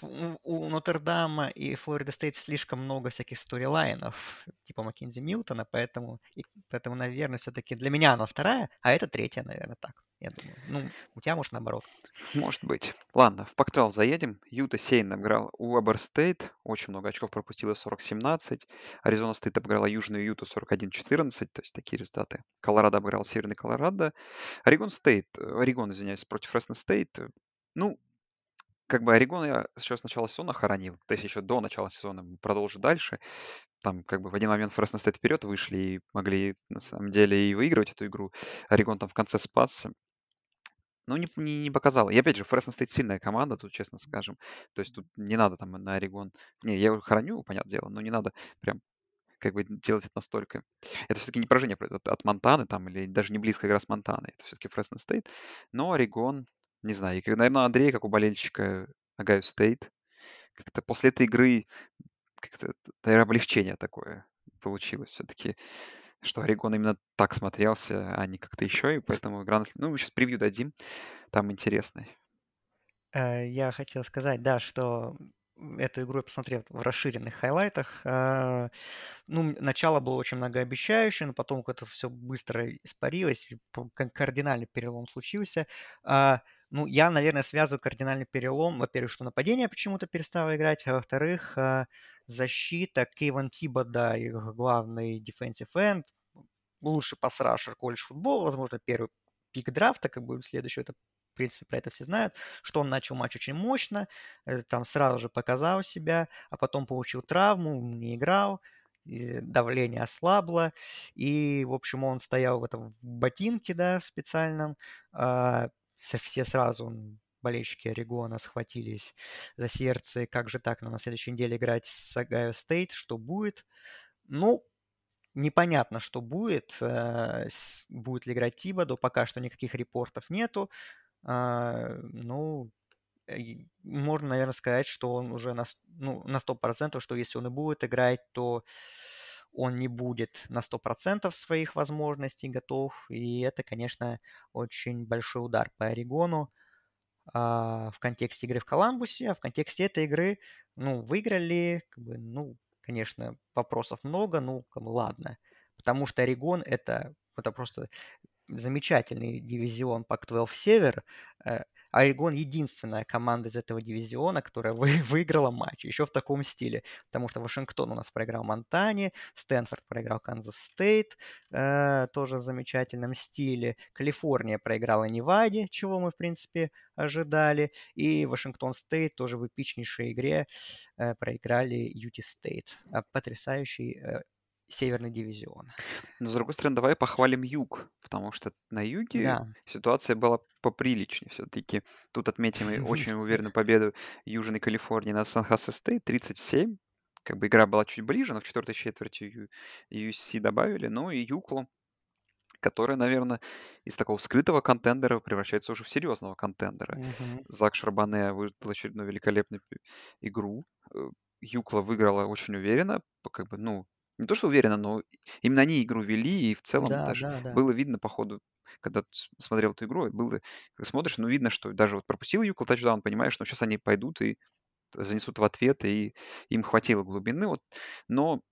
у, Нотр-Дама и Флорида Стейт слишком много всяких storyline ов, типа Маккензи Милтона, поэтому, и, поэтому, наверное, все-таки для меня она вторая, а это третья, наверное, так. Я думаю. Ну, у тебя, может, наоборот. Может быть. Ладно, в Pac-12 заедем. Юта Стейт обыграл Уэбер Стейт. Очень много очков пропустила 40-17. Аризона Стейт обыграла Южную Юту 41-14. То есть такие результаты. Колорадо обыграл Северный Колорадо. Орегон Стейт, э, Орегон, извиняюсь, против Фресно Стейт. Ну, как бы Орегон я еще с начала сезона хоронил. То есть еще до начала сезона продолжу дальше. Там как бы в один момент Фресно Стейт вперед вышли и могли на самом деле и выигрывать эту игру. Орегон там в конце спасся. Ну, не, не, не показала. И опять же, Фресно Стейт сильная команда, тут честно скажем. То есть тут не надо там на Орегон. Не, я его хороню, понятное дело, но не надо прям как бы делать это настолько. Это все-таки не поражение от, от Монтаны там, или даже не близкая игра с Монтаной. Это все-таки Фресно Стейт. Но Орегон, не знаю, и, наверное, Андрей, как у болельщика Огайо Стейт, как-то после этой игры как-то, наверное, облегчение такое получилось. Все-таки что Орегон именно так смотрелся, а не как-то еще, и поэтому игра... Ну, мы сейчас превью дадим, там интересный. Э, я хотел сказать, да, что эту игру я посмотрел в расширенных хайлайтах. А, ну, начало было очень многообещающее, но потом как-то все быстро испарилось, кардинальный перелом случился. А, ну, я, наверное, связываю кардинальный перелом, во-первых, что нападение почему-то перестало играть, а во-вторых, а, защита Кейван Тибода, их главный defensive end, лучший пасрашер колледж футбола, возможно, первый пик драфта, как будет следующий, это в принципе, про это все знают, что он начал матч очень мощно, э, там сразу же показал себя, а потом получил травму, не играл, давление ослабло, и, в общем, он стоял в этом в ботинке, да, в специальном, а, все сразу болельщики Орегона схватились за сердце, как же так на следующей неделе играть с Огайо Стейт, что будет. Ну, непонятно, что будет, э, будет ли играть Тибодо, пока что никаких репортов нету, а, ну, можно, наверное, сказать, что он уже на, ну, на 100%, что если он и будет играть, то он не будет на 100% своих возможностей готов. И это, конечно, очень большой удар по Орегону а, в контексте игры в Коламбусе, а в контексте этой игры, ну, выиграли, как бы, ну, конечно, вопросов много, ну, как бы, ладно. Потому что Орегон это, это просто замечательный дивизион Pac-12 Север. Э, Орегон единственная команда из этого дивизиона, которая вы, выиграла матч, еще в таком стиле, потому что Вашингтон у нас проиграл Монтане, Стэнфорд проиграл Канзас Стейт, э, тоже в замечательном стиле, Калифорния проиграла Неваде, чего мы, в принципе, ожидали, и Вашингтон Стейт тоже в эпичнейшей игре э, проиграли Юте Стейт. Потрясающий э, Северный дивизион. Но, с другой стороны, давай похвалим юг, потому что на юге Да. ситуация была поприличнее все-таки. Тут отметим и очень уверенную победу Южной Калифорнии над Сан-Хосе Стейт 37. Как бы игра была чуть ближе, но в четвертой четверти USC добавили. Ну и Юклу, которая, наверное, из такого скрытого контендера превращается уже в серьезного контендера. Мгм. Зак Шарбане выдал очередную великолепную игру. Э, Юкла выиграла очень уверенно, как бы, ну, не то, что уверенно, но именно они игру вели, и в целом Да, даже да, да. было видно по ходу, когда ты с- смотрел эту игру, было, смотришь, ну, видно, что даже вот пропустил Юкла тачдаун, понимаешь, что сейчас они пойдут и занесут в ответ, и им хватило глубины, вот, но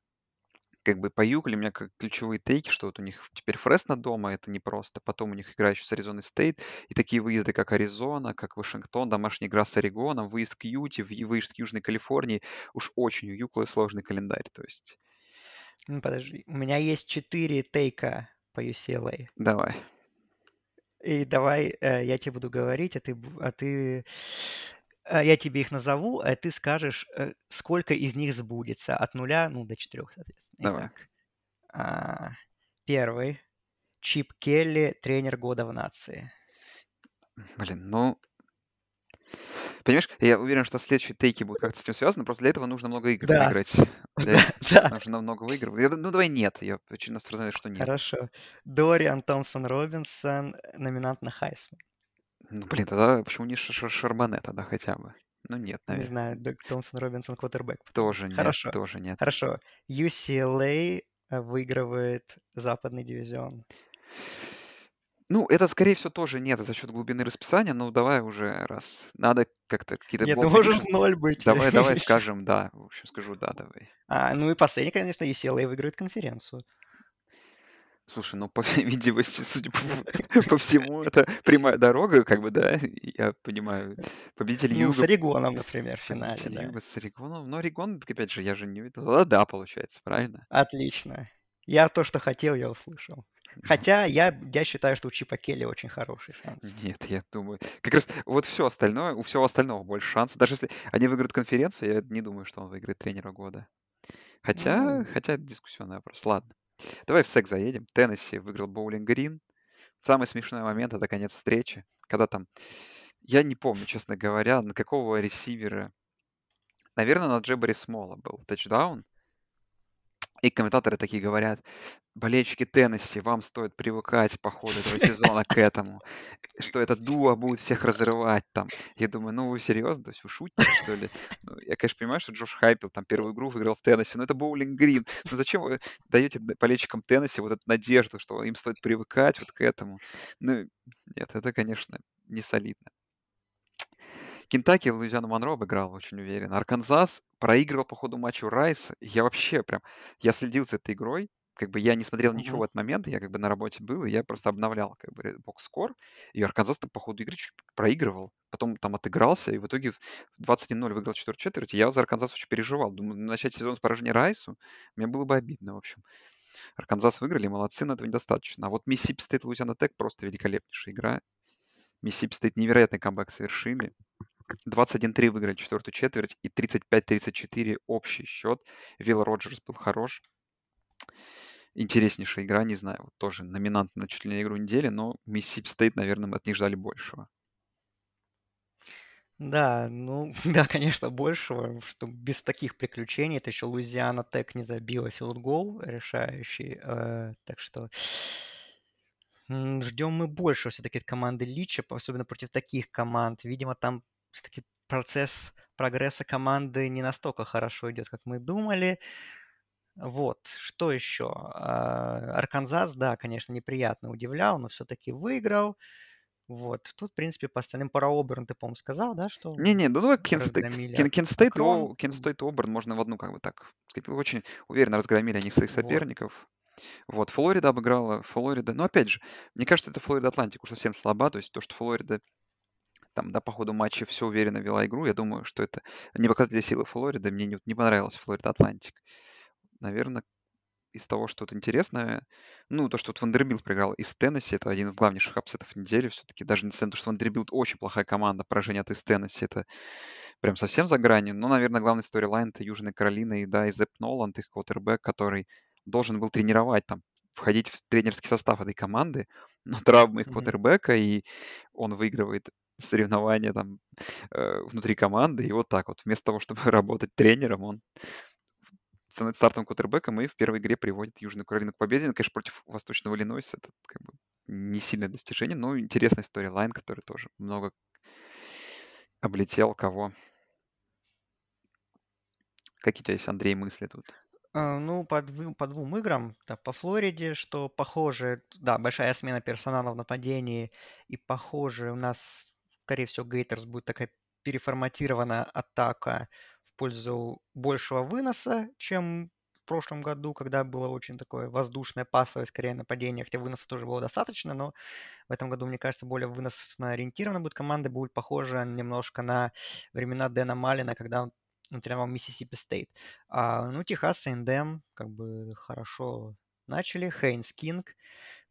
как бы по Югле у меня как ключевые тейки, что вот у них теперь Фресно дома, это непросто. Потом у них игра еще с Аризоной Стейт. И такие выезды, как Аризона, как Вашингтон, домашняя игра с Орегоном, выезд к Юте, в- выезд к Южной Калифорнии. Уж очень у Юклы сложный календарь. То есть Ну, подожди. У меня есть четыре тейка по UCLA. давай. И давай э, я тебе буду говорить, а ты, а ты э, я тебе их назову, а ты скажешь, э, сколько из них сбудется. От нуля, ну, до четырех, соответственно. Давай. Итак, а, первый. Чип Келли, тренер года в нации. Блин, ну... Понимаешь, я уверен, что следующие тейки будут как-то с этим связаны, просто для этого нужно много игр Да, выиграть. Для да, нужно много выигрывать. Я ну, давай нет, я очевидно сразу что нет. Хорошо. Дориан Томпсон-Робинсон, номинант на Хайсман. Ну, блин, тогда почему не Ш Ш Шарбане тогда хотя бы? Ну нет, Не наверное. знаю, Дог Томпсон-Робинсон квотербек, потому Тоже что. нет, Хорошо, тоже нет. хорошо. UCLA выигрывает западный дивизион. Ну, это, скорее всего, тоже нет за счет глубины расписания. Ну, давай уже, раз надо как-то какие-то Нет, ну может ноль быть. Давай, давай скажем да. В общем, скажу да, давай. А, ну и последний, конечно, UCLA выиграет конференцию. Слушай, ну, по всей видимости, судя по, по всему, это прямая дорога, как бы, да, я понимаю. Победитель Ну, с Орегоном, например, в финале, да. Юга с Орегоном. Но Орегон, опять же, я же не видел. Да, да, получается, правильно? Отлично. Я то, что хотел, я услышал. Хотя я, я считаю, что у Чипа Келли очень хороший шанс. Нет, я думаю. Как раз вот все остальное, у всего остального больше шансов. Даже если они выиграют конференцию, я не думаю, что он выиграет тренера года. Хотя, Ну, хотя это дискуссионный вопрос. Ладно. Давай в секс заедем. Теннесси выиграл Боулинг Грин. Самый смешной момент это конец встречи, когда там, я не помню, честно говоря, на какого ресивера, наверное, на Джебари Смола был тачдаун. И комментаторы такие говорят, болельщики Теннесси, вам стоит привыкать по ходу этого сезона к этому, что это дуо будет всех разрывать там. Я думаю, ну вы серьезно? То есть вы шутите, что ли? Ну, я, конечно, понимаю, что Джош Хайпил там первую игру выиграл в Теннесси, но это Боулинг Грин. Ну зачем вы даете болельщикам Теннесси вот эту надежду, что им стоит привыкать вот к этому? Ну, нет, это, конечно, не солидно. Кентаки Луизиану Монро обыграл очень уверенно. Арканзас проигрывал по ходу матча у Райса. Я вообще прям, я следил за этой игрой, как бы я не смотрел ничего мгм. в этот момент, я как бы на работе был, и я просто обновлял как бы box score, и Арканзас по ходу игры чуть проигрывал, потом там отыгрался, и в итоге в 21-0 выиграл четверть, и я за Арканзас очень переживал. Думаю, начать сезон с поражения Райсу, мне было бы обидно, в общем. Арканзас выиграли, молодцы, но этого недостаточно. А вот Миссисипи Стейт, Луизиана Тек просто великолепнейшая игра. Миссисипи Стейт невероятный камбэк совершили. 21-3 выиграли четвертую четверть и 35-34 общий счет. Вилл Роджерс был хорош. Интереснейшая игра, не знаю, вот тоже номинант на чуть ли не игру недели, но Миссисипи Стейт, наверное, мы от них ждали большего. Да, ну, да, конечно, большего, что без таких приключений. Это еще Луизиана Тек не забила field goal решающий. э, так что ждем мы больше все-таки от команды Лича, особенно против таких команд. Видимо, там все-таки процесс прогресса команды не настолько хорошо идет, как мы думали. Вот, что еще? А, Арканзас, да, конечно, неприятно удивлял, но все-таки выиграл. Вот, тут, в принципе, по остальным пара Оберн, ты, по-моему, сказал, да, что Не-не, ну давай Кент Стейт, разгромили Кент, Ак- Кент Стейт, и Оберн можно в одну, как бы так очень уверенно разгромили они своих соперников. Вот, Флорида обыграла, Флорида, но опять же, мне кажется, это Флорида Атлантик уж совсем слаба, то есть то, что Флорида там, да, по ходу матча все уверенно вела игру, я думаю, что это не показатели силы Флориды, мне не, не понравилась Флорида Атлантик. Наверное, из того, что вот интересное, ну, то, что вот Вандербилт проиграл Ист Теннесси, это один из главнейших апсетов недели все-таки. Даже несмотря на то, что Вандербилт очень плохая команда, поражение от Ист Теннесси, это прям совсем за гранью. Но, наверное, главный storyline это Южная Каролина и, да, и Зеб Ноланд, их квотербек, который должен был тренировать там, входить в тренерский состав этой команды, но их Мгм. квотербека, и он выигрывает соревнования там э, внутри команды, и вот так вот, вместо того, чтобы работать тренером, он становится стартовым квотербеком и в первой игре приводит Южную Каролину к победе. Конечно, против Восточного Иллинойса это как бы не сильное достижение, но интересный storyline, который тоже много облетел кого. Какие у тебя есть, Андрей, мысли тут? А, Ну, по, дву- по двум играм, да, по Флориде, что похоже, да, большая смена персонала в нападении, и похоже, у нас, скорее всего, Гейтерс будет такая переформатированная атака в пользу большего выноса, чем в прошлом году, когда было очень такое воздушное, пасовое, скорее, нападение, хотя выноса тоже было достаточно, но в этом году, мне кажется, более выносно ориентирована будет команда, будет похожа немножко на времена Дэна Маллена, когда он тренировал Миссисипи Стейт. А, ну, Техас A&M как бы хорошо начали. Хейнс Кинг,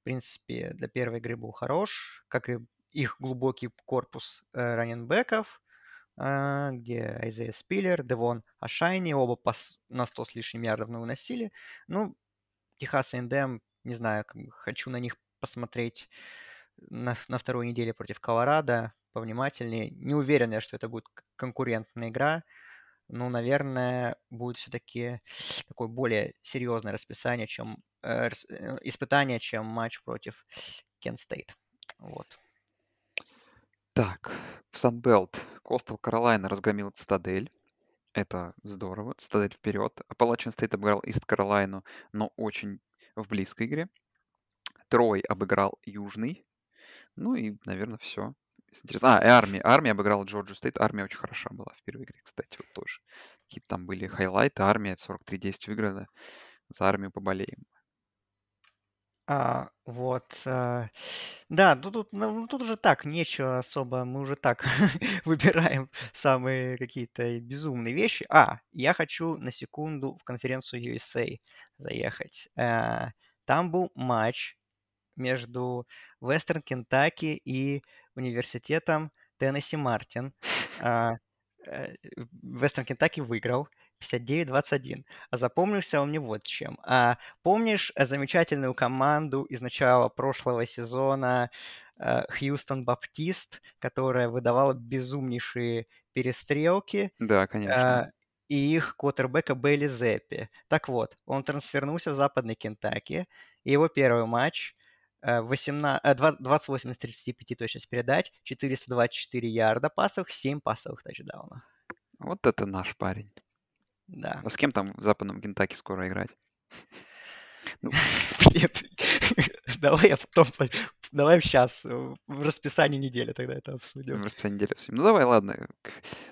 в принципе, для первой игры был хорош, как и их глубокий корпус э, раннинбеков, а, где Айзея Спиллер, Девон Ашайни, оба по на 100 с лишним ярдов выносили. Ну, Техас A&M, не знаю, хочу на них посмотреть на, на второй неделе против Колорадо. повнимательнее. Не уверен я, что это будет конкурентная игра. Ну, наверное, будет все-таки такое более серьезное расписание, чем э, э, испытание, чем матч против Кент Стейт. Вот. Так, в Санбелт Костел Каролайна разгромил Цитадель. Это здорово. Цитадель вперед. Аппалачиан Стейт обыграл Ист Каролайну, но очень в близкой игре. Трой обыграл Южный. Ну и, наверное, все. Интересно. А, и армия. Армия обыграла Джорджию Стейт. Армия очень хороша была в первой игре, кстати, вот тоже. Какие там были хайлайты. Армия 43-10 выиграла. За армию поболеем. А, вот. А, да, ну тут, ну, тут уже так, нечего особо, мы уже так выбираем самые какие-то безумные вещи. А, я хочу на секунду в конференцию USA заехать. А, там был матч между Вестерн Кентаки и университетом Теннесси Мартин. Э, Вестерн Кентаки выиграл. 59-21. А запомнился он мне вот чем. А помнишь э, замечательную команду из начала прошлого сезона э, Хьюстон Баптист, которая выдавала безумнейшие перестрелки? Да, конечно. Э, и их квотербека Бейли Зеппи. Так вот, он трансфернулся в Западный Кентаки, и его первый матч 18, 28 из 35 точность передач, 424 ярда пасов, 7 пасовых тачдаунов. Вот это наш парень. Да. А с кем там в западном Кентаки скоро играть? Ну, давай я потом, давай сейчас, э, в расписании недели тогда это обсудим. В расписании недели обсудим. Ну давай, ладно.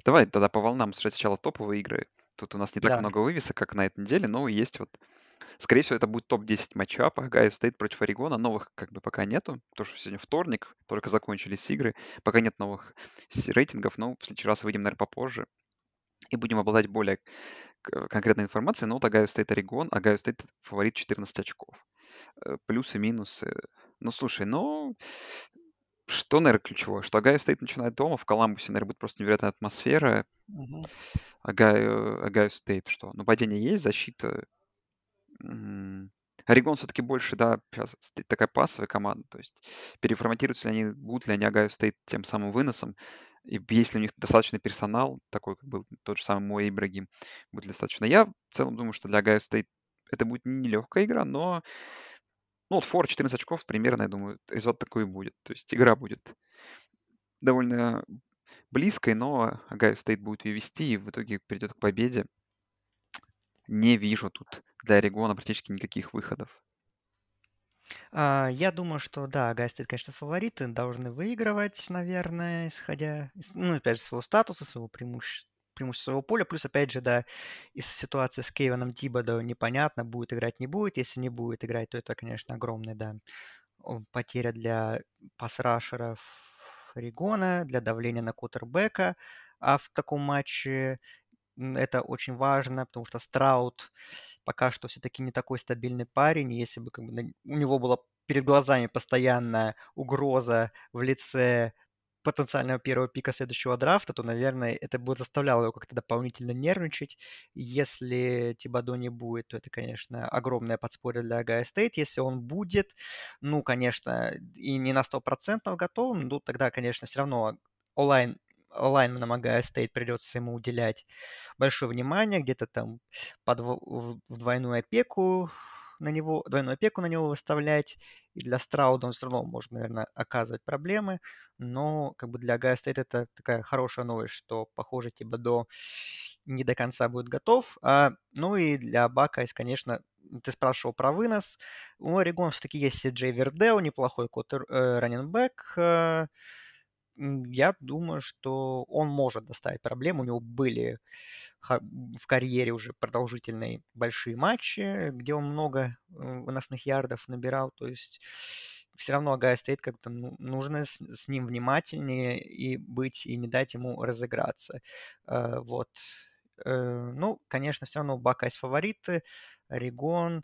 Давай тогда по волнам сначала топовые игры. Тут у нас не так Да. много вывесок, как на этой неделе, но есть вот... Скорее всего, это будет топ-10 матчапа. Огайо Стейт против Орегона. Новых как бы пока нету, потому что сегодня вторник, только закончились игры. Пока нет новых рейтингов, но в следующий раз выйдем, наверное, попозже. И будем обладать более конкретной информацией. Но вот Огайо Стейт Орегон. Огайо Стейт фаворит 14 очков. Э, Плюсы, минусы. Ну, слушай, ну... Что, наверное, ключевое? Что Огайо Стейт начинает дома, в Коламбусе, наверное, будет просто невероятная атмосфера. Мгм. Огайо, Огайо Стейт что? Нападение есть, защита... Орегон все-таки больше, да, сейчас такая пасовая команда, то есть переформатируются ли они, будут ли они Огайо Стейт тем самым выносом, и есть ли у них достаточный персонал, такой, как был тот же самый Мо Ибрагим, будет достаточно. Я в целом думаю, что для Огайо Стейт это будет нелегкая игра, но ну, вот фора 14 очков примерно, я думаю, результат такой и будет. То есть игра будет довольно близкой, но Огайо Стейт будет ее вести и в итоге придет к победе. Не вижу тут для Орегона практически никаких выходов. А, я думаю, что да, Огайо Стейт, конечно, фавориты, должны выигрывать, наверное, исходя, ну, опять же, своего статуса, своего преимущества, своего поля, плюс, опять же, да, из ситуации с Кейваном Тибодо непонятно, будет играть, не будет. Если не будет играть, то это, конечно, огромная, да, потеря для пасрашеров Регона, для давления на кутербека, а в таком матче это очень важно, потому что Страут пока что все-таки не такой стабильный парень. Если бы как бы, у него была перед глазами постоянная угроза в лице потенциального первого пика следующего драфта, то, наверное, это бы заставляло его как-то дополнительно нервничать. Если Тибадо не будет, то это, конечно, огромное подспорье для Огайо Стейт. Если он будет, ну, конечно, и не на 100% готов, ну, тогда, конечно, все равно онлайн лайнменам Огайо Стейт придется ему уделять большое внимание, где-то там под, в, двойную опеку на него, двойную опеку на него выставлять. И для Страуда он все равно может, наверное, оказывать проблемы. Но как бы для Огайо Стейт это такая хорошая новость, что, похоже, Тибадо не до конца будет готов. А, ну и для Buckeyes, конечно, ты спрашивал про вынос. У Орегон все-таки есть Джей Вердел, неплохой котер, э, running back. Э, я думаю, что он может доставить проблем. У него были в карьере уже продолжительные большие матчи, где он много э, выносных ярдов набирал. То есть все равно Агая стоит как-то ну, нужно с, ним внимательнее и быть, и не дать ему разыграться. Э, вот. Э, ну, конечно, все равно Бака есть фавориты. Орегон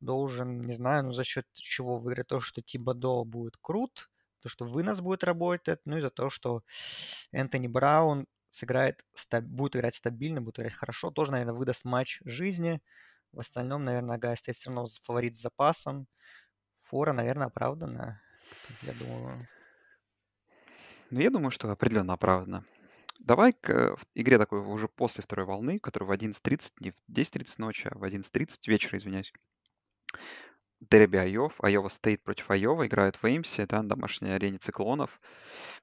должен, не знаю, ну за счет чего выиграть. То, что Тибадо будет крут, то, что вынос будет работать, ну и за то, что Энтони Браун сыграет, будет играть стабильно, будет играть хорошо, тоже, наверное, выдаст матч жизни. В остальном, наверное, Огайо Стейт все равно фаворит с запасом. Фора, наверное, оправдана, я думаю. Ну, я думаю, что определенно оправдано. Давай к игре такой уже после второй волны, которая в 11.30, не в 10.30 ночи, а в 11.30 вечера, извиняюсь. Дерби Айов, Айова Стейт против Айова, играют в Эймсе, да, на домашней арене циклонов.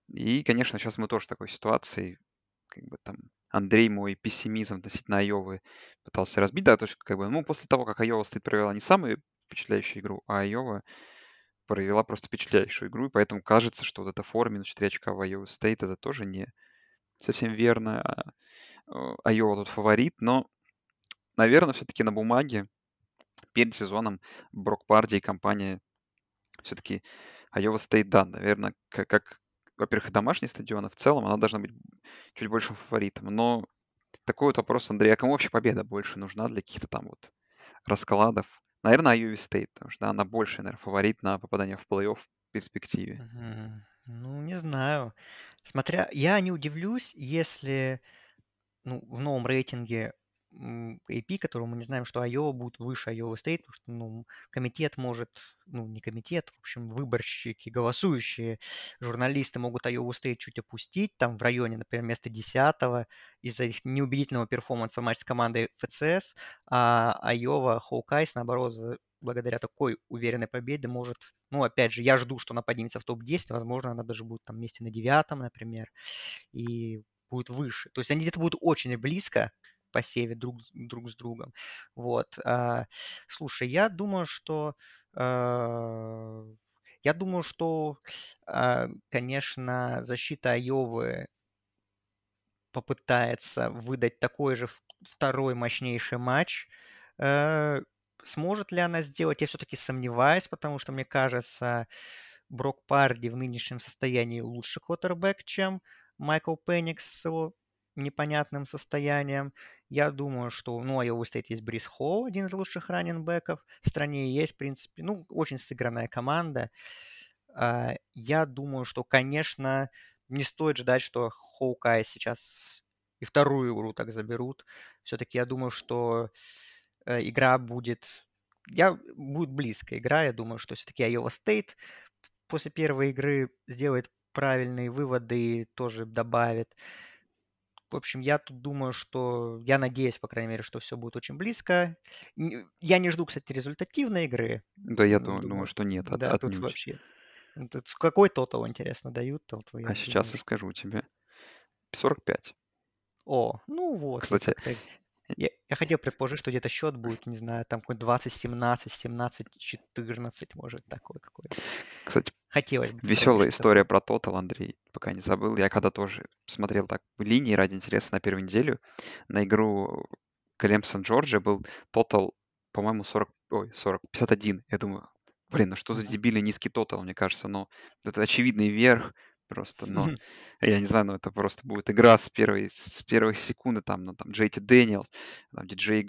И, конечно, сейчас мы тоже в такой ситуации, как бы там Андрей мой пессимизм относительно Айовы пытался разбить, да, то есть как бы, ну, после того, как Айова Стейт провела не самую впечатляющую игру, а Айова провела просто впечатляющую игру, и поэтому кажется, что вот эта фора минус 4 очка в Айова Стейт, это тоже не совсем верно. А, Айова тут фаворит, но, наверное, все-таки на бумаге перед сезоном Брок Парди и компания все-таки Айова Стейт, да, наверное, как, как во-первых, домашний стадион, а в целом она должна быть чуть большим фаворитом. Но такой вот вопрос, Андрей, а кому вообще победа больше нужна для каких-то там вот раскладов? Наверное, Айове Стейт, потому что она больше, наверное, фаворит на попадание в плей-офф в перспективе. Ну, не знаю. Смотря, я не удивлюсь, если ну, в новом рейтинге AP, которого мы не знаем, что Айова будет выше Айова Стейт, потому что ну, комитет может, ну не комитет, в общем, выборщики, голосующие журналисты могут Айову Стейт чуть опустить, там в районе, например, места 10 из-за их неубедительного перформанса матч с командой FCS, а Айова Hawkeyes, наоборот, благодаря такой уверенной победе может, ну, опять же, я жду, что она поднимется в топ-10, возможно, она даже будет там месте на девятом, например, и будет выше. То есть они где-то будут очень близко посеве друг, друг с другом. Вот. А, слушай, я думаю, что а, я думаю, что, а, конечно, защита Айовы попытается выдать такой же второй мощнейший матч. Э, сможет ли она сделать, я все-таки сомневаюсь, потому что, мне кажется, Брок Парди в нынешнем состоянии лучше квотербек, чем Майкл Пенникс с его непонятным состоянием. Я думаю, что, ну, Айова Стейт есть Брис Холл, один из лучших running back ов в стране. Есть, в принципе, ну, очень сыгранная команда. А, я думаю, что, конечно, не стоит ждать, что Hawkeyes сейчас и вторую игру так заберут. Все-таки я думаю, что э, игра будет... Я, будет близкая игра. Я думаю, что все-таки Айова Стейт после первой игры сделает правильные выводы и тоже добавит. В общем, я тут думаю, что... Я надеюсь, по крайней мере, что все будет очень близко. Я не жду, кстати, результативной игры. Да, я думаю, думаю что нет, от, Да, тут вообще... Тут какой тотал, интересно, дают? Там, твои, а сейчас думаешь? я скажу тебе. 45. О, ну вот. Кстати, я, я хотел предположить, что где-то счет будет, не знаю, там какой 20-17, 17-14, может, такой какой-то. Кстати, Хотелось бы. Веселая история про Тотал, Андрей, пока не забыл. Я когда тоже смотрел так в линии ради интереса на первую неделю, на игру Клемсон Джорджия был Тотал, по-моему, 40, ой, 40, 51. Я думаю, блин, ну что за дебильный низкий Тотал, мне кажется, но это очевидный верх, просто, но я не знаю, но это просто будет игра с первой, с первой секунды, там, ну, там, Джейти Дэниелс, там, Ди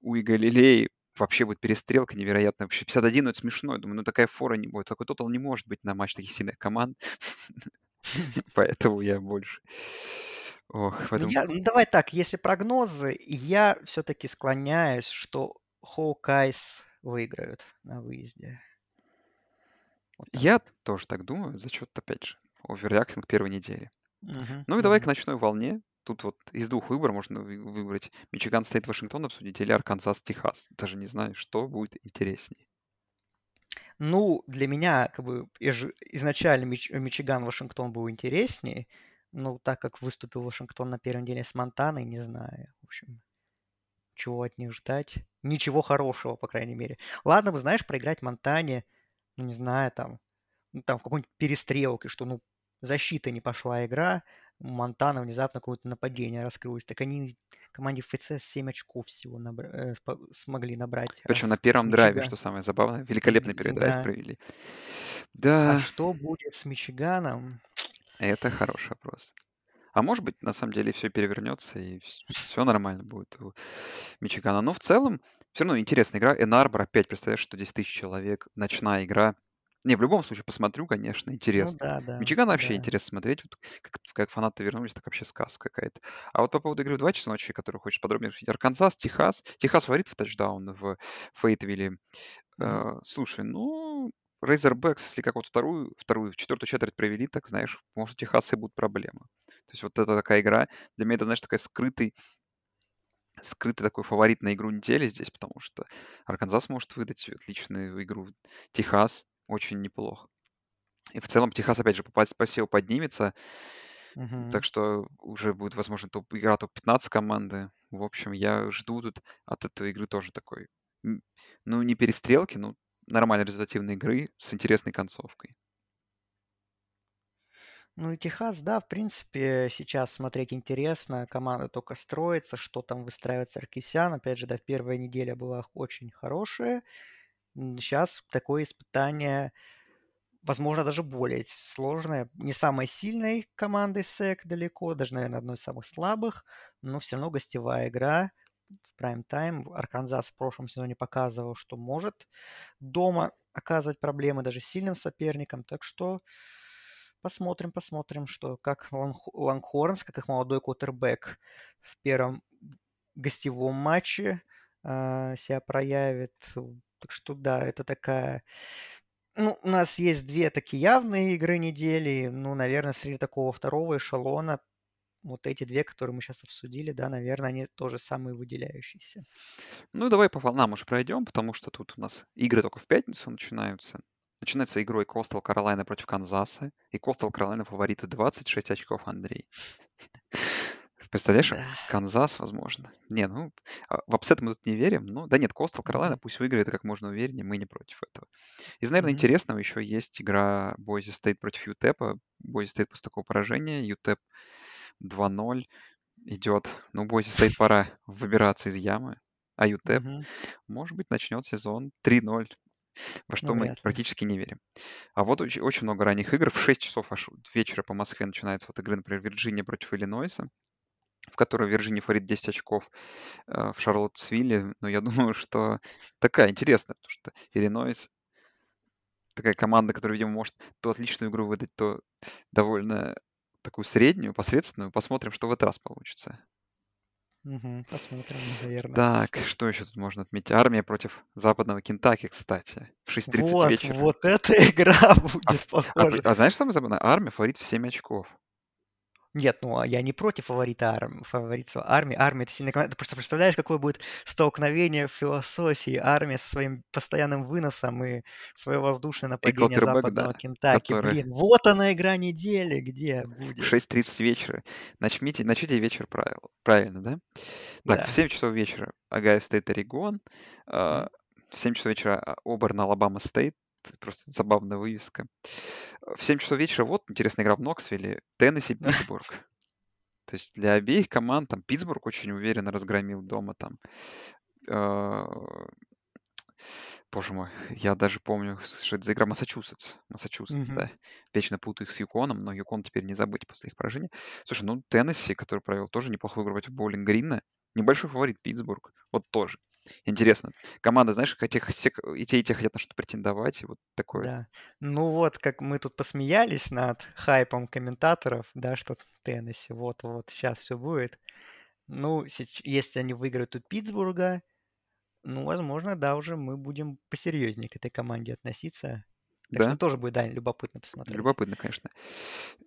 Джей Уиагалелей, вообще будет перестрелка невероятная. Вообще 51, ну это смешно. Я думаю, ну такая фора не будет. Такой тотал не может быть на матч таких сильных команд. Поэтому я больше... Ох, ну, я, ну, давай так, если прогнозы, я все-таки склоняюсь, что Hawkeyes выиграют на выезде. Вот я тоже так думаю, за счет, опять же, overreacting первой недели. Угу, ну и давай к ночной волне. Тут вот из двух выборов можно выбрать Мичиган Стейт Вашингтон обсудить или Арканзас Техас. Даже не знаю, что будет интереснее. Ну, для меня как бы изначально Мич- Мичиган Вашингтон был интереснее, но так как выступил Вашингтон на первой неделе с Монтаной, не знаю, в общем, чего от них ждать. Ничего хорошего, по крайней мере. Ладно бы, знаешь, проиграть Монтане, ну, не знаю, там, ну, там в какой-нибудь перестрелке, что, ну, защита не пошла игра, Монтана внезапно какое-то нападение раскрылось. Так они команде ФЦС 7 очков всего набра... э, смогли набрать. Причем на первом драйве, что самое забавное. Великолепный первый да. провели. Да. А что будет с Мичиганом? Это хороший вопрос. А может быть, на самом деле все перевернется и все нормально будет у Мичигана. Но в целом, все равно интересная игра. Энарбор опять, представляешь, что 10 тысяч человек, ночная игра. Не, в любом случае посмотрю, конечно, Ну интересно. да, да, Мичиган вообще да. интересно смотреть. Вот как, как фанаты вернулись, так вообще сказка какая-то. А вот по поводу игры в 2 часа ночи, которую хочешь подробнее обсудить. Арканзас, Техас. Техас фаворит в тачдаун в Фейтвилле. Э, слушай, ну, Razorbacks, если как вот вторую, вторую, четвертую четверть провели, так, знаешь, может, у Техаса и будут проблемы. То есть вот это такая игра, для меня это, знаешь, такая скрытый, скрытый такой фаворит на игру недели здесь, потому что Арканзас может выдать отличную игру. Техас очень неплох. И в целом Техас, опять же, по посеву поднимется, так что уже будет, возможно, топ, игра топ-15 команды. В общем, я жду тут от этой игры тоже такой, ну, не перестрелки, но нормальной результативной игры с интересной концовкой. Ну и Техас, да, в принципе, сейчас смотреть интересно. Команда только строится, что там выстраивает Саркисян. Опять же, да, в первой неделе была очень хорошая. Сейчас такое испытание, возможно, даже более сложное. Не самой сильной командой СЭК далеко, даже, наверное, одной из самых слабых, но все равно гостевая игра в прайм-тайм. Арканзас в прошлом сезоне показывал, что может дома оказывать проблемы даже сильным соперникам. Так что Посмотрим, посмотрим, что как Лангхорнс, как их молодой кутербэк в первом гостевом матче э, себя проявит. Так что да, это такая... Ну, у нас есть две такие явные игры недели. Ну, наверное, среди такого второго эшелона вот эти две, которые мы сейчас обсудили, да, наверное, они тоже самые выделяющиеся. Ну, давай по волнам уже пройдем, потому что тут у нас игры только в пятницу начинаются. Начинается игрой Костал Каролайна против Канзаса. И Костал Каролайна фавориты 26 очков, Андрей. Представляешь, да. Канзас, возможно. Не, ну, а, в upset мы тут не верим. Ну, да нет, Костал Каролайна пусть выиграет как можно увереннее, мы не против этого. Из, наверное, mm-hmm. интересного еще есть игра Бойзи Стейт против Ютепа. Бойзи Стейт после такого поражения. Ютеп 2-0 идет. Ну, Бойзи Стейт пора выбираться из ямы. А Ютеп, может быть, начнет сезон 3-0 во что ну, мы практически не верим. А вот очень, очень много ранних игр. В 6 часов аж вечера по Москве начинается вот игры, например, Вирджиния против Иллинойса, в которой Вирджиния форит 10 очков э, в Шарлоттсвилле. Но я думаю, что такая интересная, потому что Иллинойс такая команда, которая, видимо, может то отличную игру выдать, то довольно такую среднюю, посредственную. Посмотрим, что в этот раз получится. Угу, посмотрим, наверное. Так, что еще тут можно отметить? Армия против западного Кентаки, кстати. В 6.30 Вот, вечера. вот эта игра А, будет а, похожа. а знаешь, что самое забавное? Армия фаворит в 7 очков. Нет, ну а я не против фаворита арм... фаворитства армии. Армия это сильная команда. Ты просто представляешь, какое будет столкновение в философии армии со своим постоянным выносом и свое воздушное нападение западного да, Кентукки. который Блин, вот она игра недели, где в будет. 6.30 вечера. Начните, начните вечер правил, правильно, да? Так, в Да. 7 часов вечера Огайо Стейт, Орегон. М. В 7 часов вечера Оберн, Алабама Стейт. Просто забавная вывеска. В 7 часов вечера вот интересная игра в Ноксвилле. Теннесси, Питтсбург. То есть для обеих команд там Питтсбург очень уверенно разгромил дома там. а, Боже мой, я даже помню, что это за игра Массачусетс. Массачусетс, Мгм. да. Вечно путаю их с Юконом, но Юкон теперь не забыть после их поражения. Слушай, ну Теннесси, который провел тоже неплохую игру против Боулинг Грина. Небольшой фаворит Питтсбург. Вот тоже. Интересно. Команда, знаешь, хотя все, и те, и те хотят на что претендовать. И вот такое. Да. Ну вот, как мы тут посмеялись над хайпом комментаторов, да, что Теннесси, вот-вот, сейчас все будет. Ну, если они выиграют у Питтсбурга, ну, возможно, да, уже мы будем посерьезнее к этой команде относиться. Так что Да, тоже будет, да, любопытно посмотреть. любопытно, конечно.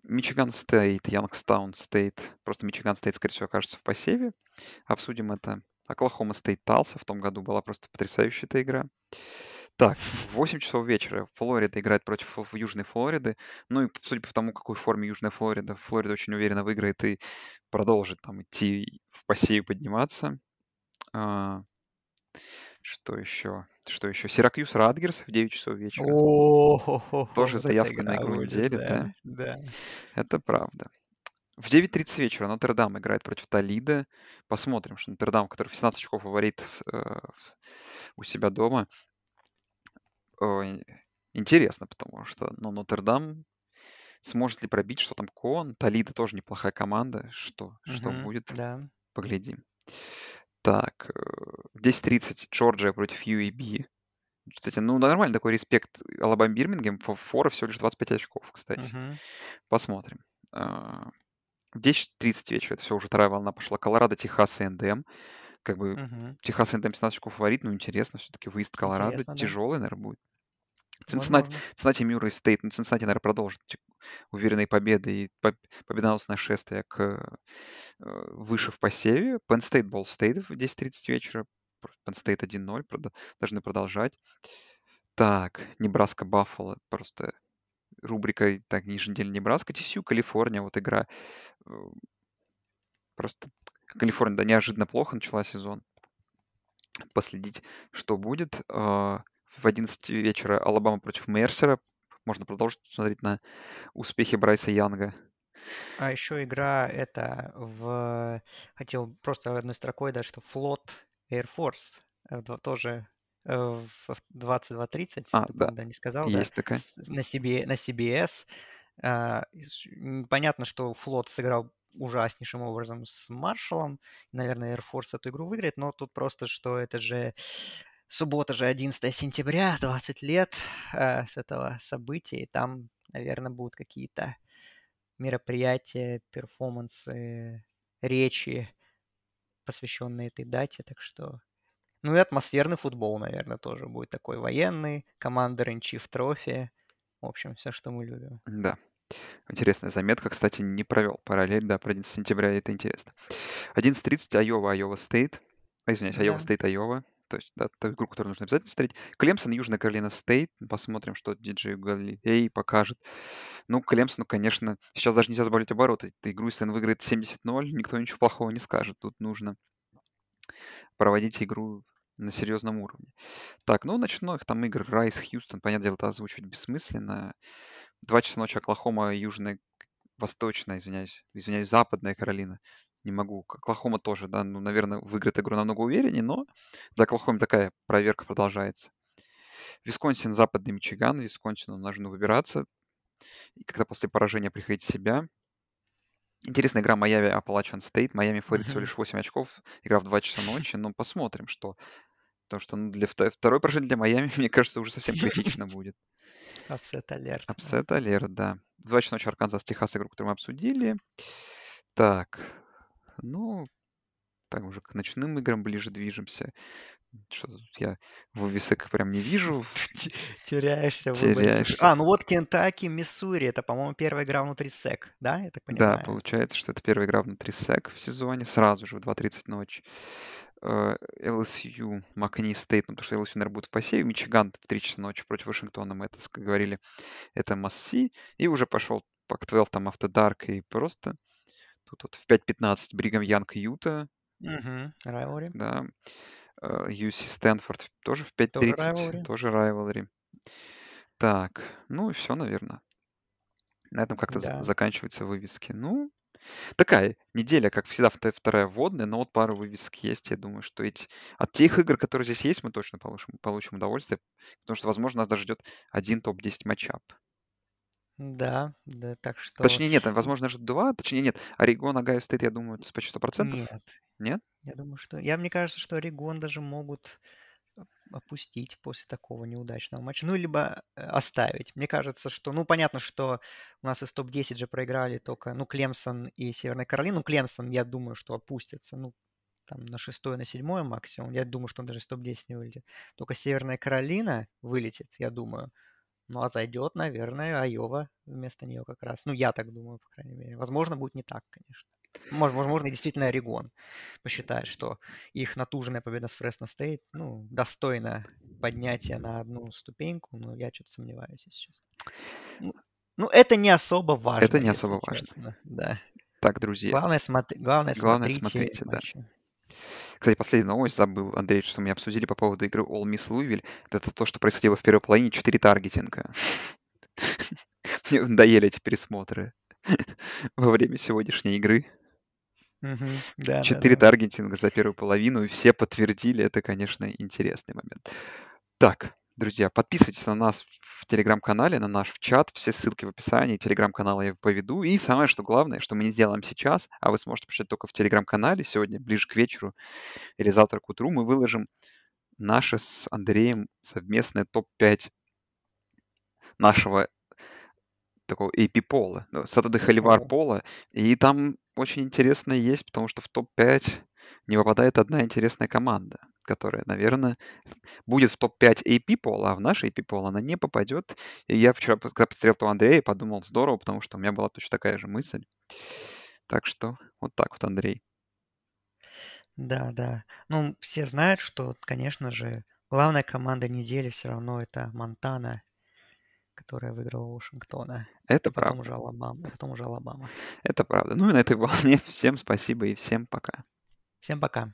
Мичиган Стейт, Янгстаун Стейт. Просто Мичиган Стейт, скорее всего, окажется в посеве. Обсудим это. Оклахома Стейт Талса в том году была просто потрясающая эта игра. Так, в 8 часов вечера Флорида играет против Южной Флориды. Ну и судя по тому, какой форме Южная Флорида, Флорида очень уверенно выиграет и продолжит там идти в посеве подниматься. А, что еще? Что еще? Сиракьюс Радгерс в 9 часов вечера. О, Тоже заявка на игру недели, да? да. Это правда. В 9.30 вечера Нотр-Дам играет против Толида. Посмотрим, что Нотр-Дам, который в 17 очков фаворит э, у себя дома. Ой, Интересно, потому что ну, Нотр-Дам сможет ли пробить, что там Кон. Толида тоже неплохая команда. Что, что Мгм, будет, да. поглядим. Так, э, в 10.30 Джорджия против UAB. Кстати, ну нормально такой респект Алабам Бирмингем. Фора всего лишь 25 очков, кстати. Мгм, Посмотрим. А, В 10.30 вечера, это все уже вторая волна пошла. Колорадо, Техас и НДМ. Как бы мгм. Техас и НДМ 17 очков фаворит, но интересно, все-таки выезд Колорадо Интересно, да. тяжелый, наверное, будет. Цинциннати. Цинциннати, Мюррей Стейт. Ну, Цинциннати, наверное, продолжит уверенные победы и по- победоносное шествие к э, выше в посеве. Penn State, Ball State в 10.30 вечера. Penn State 1-0, прода- должны продолжать. Так, Небраска, Баффало, просто рубрика так, еженедельно Небраска, TCU, Калифорния, вот игра. э, Просто Калифорния, да, неожиданно плохо начала сезон. Последить, что будет. А, В 11 вечера Алабама против Мерсера. Можно продолжить смотреть на успехи Брайса Янга. А еще игра это в... Хотел просто одной строкой дать, что флот Air Force э, тоже в 22.30, А, да, да, не сказал, да, есть такая. с- на, CB, на CBS. А, Понятно, что флот сыграл ужаснейшим образом с Маршалом. Наверное, Air Force эту игру выиграет, но тут просто, что это же суббота же 11 сентября, 20 лет э, с этого события, и там, наверное, будут какие-то мероприятия, перформансы, речи, посвященные этой дате, так что... Ну и атмосферный футбол, наверное, тоже будет такой военный, командер in chief трофи. В общем, все, что мы любим. Да. Интересная заметка. Кстати, не провел параллель, да, про 11 сентября, это интересно. 11.30 Айова, Айова Стейт. А, извиняюсь, Айова. Стейт, Айова. То есть, да, ту игру, которую нужно обязательно смотреть. Клемсон, Южная Каролина Стейт. Посмотрим, что DJ Uiagalelei покажет. Ну, Клемсону, конечно, сейчас даже нельзя сбавлять обороты. Эту игру, если он выиграет 70-0, никто ничего плохого не скажет. Тут нужно проводить игру на серьезном уровне. Так, ну, ночных там игр Райс, Хьюстон, понятное дело, это озвучивать бессмысленно. Два часа ночи Оклахома, Южная, Восточная, извиняюсь, извиняюсь, Западная Каролина. Не могу. Оклахома тоже, да, ну, наверное, выиграет игру намного увереннее, но для Оклахомы такая проверка продолжается. Висконсин, Западный Мичиган. Висконсину нужно выбираться. И когда после поражения приходить в себя. Интересная игра Майами Appalachian State. Майами фаворит всего лишь 8 очков. Игра в 2 часа ночи. Но посмотрим, что. Потому что ну, для вто- второй поражение для Майами, мне кажется, уже совсем критично будет. Upset alert. да. Upset alert, да. В 2 часа ночи Арканзас, Техас, игру, которую мы обсудили. Так, ну, так уже к ночным играм ближе движемся. Что тут я вывесок прям не вижу. Те- Теряешься в Теряешься. А, ну вот Кентукки, Миссури. Это, по-моему, первая игра внутри SEC, да? Я так Да, понимаю. получается, что это первая игра внутри SEC в сезоне, сразу же в 2.30 ночи. Э, LSU, Макнис Стейт, ну, потому что LSU, наверное, будет в посеве. Мичиган в 3 часа ночи против Вашингтона, мы это как говорили, это Масси. И уже пошел Пак-12, там Dark, и просто тут вот в 5.15 Бригам Янг Юта, Угу. Райвори. да. Э, UC Стэнфорд тоже в Тоже 5.30, райвори. тоже rivalry. Так, ну и все, наверное. На этом как-то Да. заканчиваются вывески. Ну, такая неделя, как всегда, вто- вторая вводная, но вот пара вывесок есть. Я думаю, что эти... от тех игр, которые здесь есть, мы точно получим, получим удовольствие, потому что, возможно, нас даже ждет один топ-10 matchup. Да, да, так что... Точнее, нет, возможно, ждут два. Точнее, нет. Орегон, Огайо Стейт, я думаю, это почти 100%. Нет. Нет? Я думаю, что... Я, мне кажется, что Орегон даже могут опустить после такого неудачного матча. Ну, либо э, оставить. Мне кажется, что... Ну, понятно, что у нас из топ-10 же проиграли только, ну, Клемсон и Северная Каролина. Ну, Клемсон, я думаю, что опустится. Ну, там на шестое, на седьмое максимум. Я думаю, что он даже из топ-10 не вылетит. Только Северная Каролина вылетит, я думаю. Ну, а зайдет, наверное, Айова вместо нее как раз. Ну, я так думаю, по крайней мере. Возможно, будет не так, конечно. Мож- Возможно, и действительно Орегон посчитает, что их натуженная победа с Фресно Стейт, ну, достойна поднятия на одну ступеньку, но я что-то сомневаюсь, если честно. Ну, ну, это не особо важно, Это не особо важно. честно. Да. Так, друзья. Главное, смотри, главное, Главное, смотрите, смотрите, да. Кстати, последняя новость забыл, Андрей, что мы обсудили по поводу игры All Miss Louisville. Это то, что происходило в первой половине, 4 таргетинга. Мне надоели эти пересмотры во время сегодняшней игры. Четыре таргетинга за первую половину, и все подтвердили. Это, конечно, интересный момент. Так, друзья, подписывайтесь на нас в телеграм-канале, на наш в чат. Все ссылки в описании. Телеграм-канал я поведу. И самое, что главное, что мы не сделаем сейчас, а вы сможете почитать только в телеграм-канале сегодня, ближе к вечеру или завтра к утру, мы выложим наше с Андреем совместное топ-5 нашего такого AP пола, Сатуды Холивар О. пола. И там очень интересно есть, потому что в топ-5 не попадает одна интересная команда. Которая, наверное, будет в топ-5 AP пола, а в наш AP пол она не попадет. И я вчера, когда посмотрел то Андрея, подумал, здорово, потому что у меня была точно такая же мысль. Так что вот так вот, Андрей. Да, да. Ну, все знают, что, конечно же, главная команда недели все равно это Монтана, которая выиграла Вашингтона. Это и потом правда. уже Алабама. Потом уже Алабама. Это правда. Ну и на этой волне всем спасибо и всем пока. Всем пока.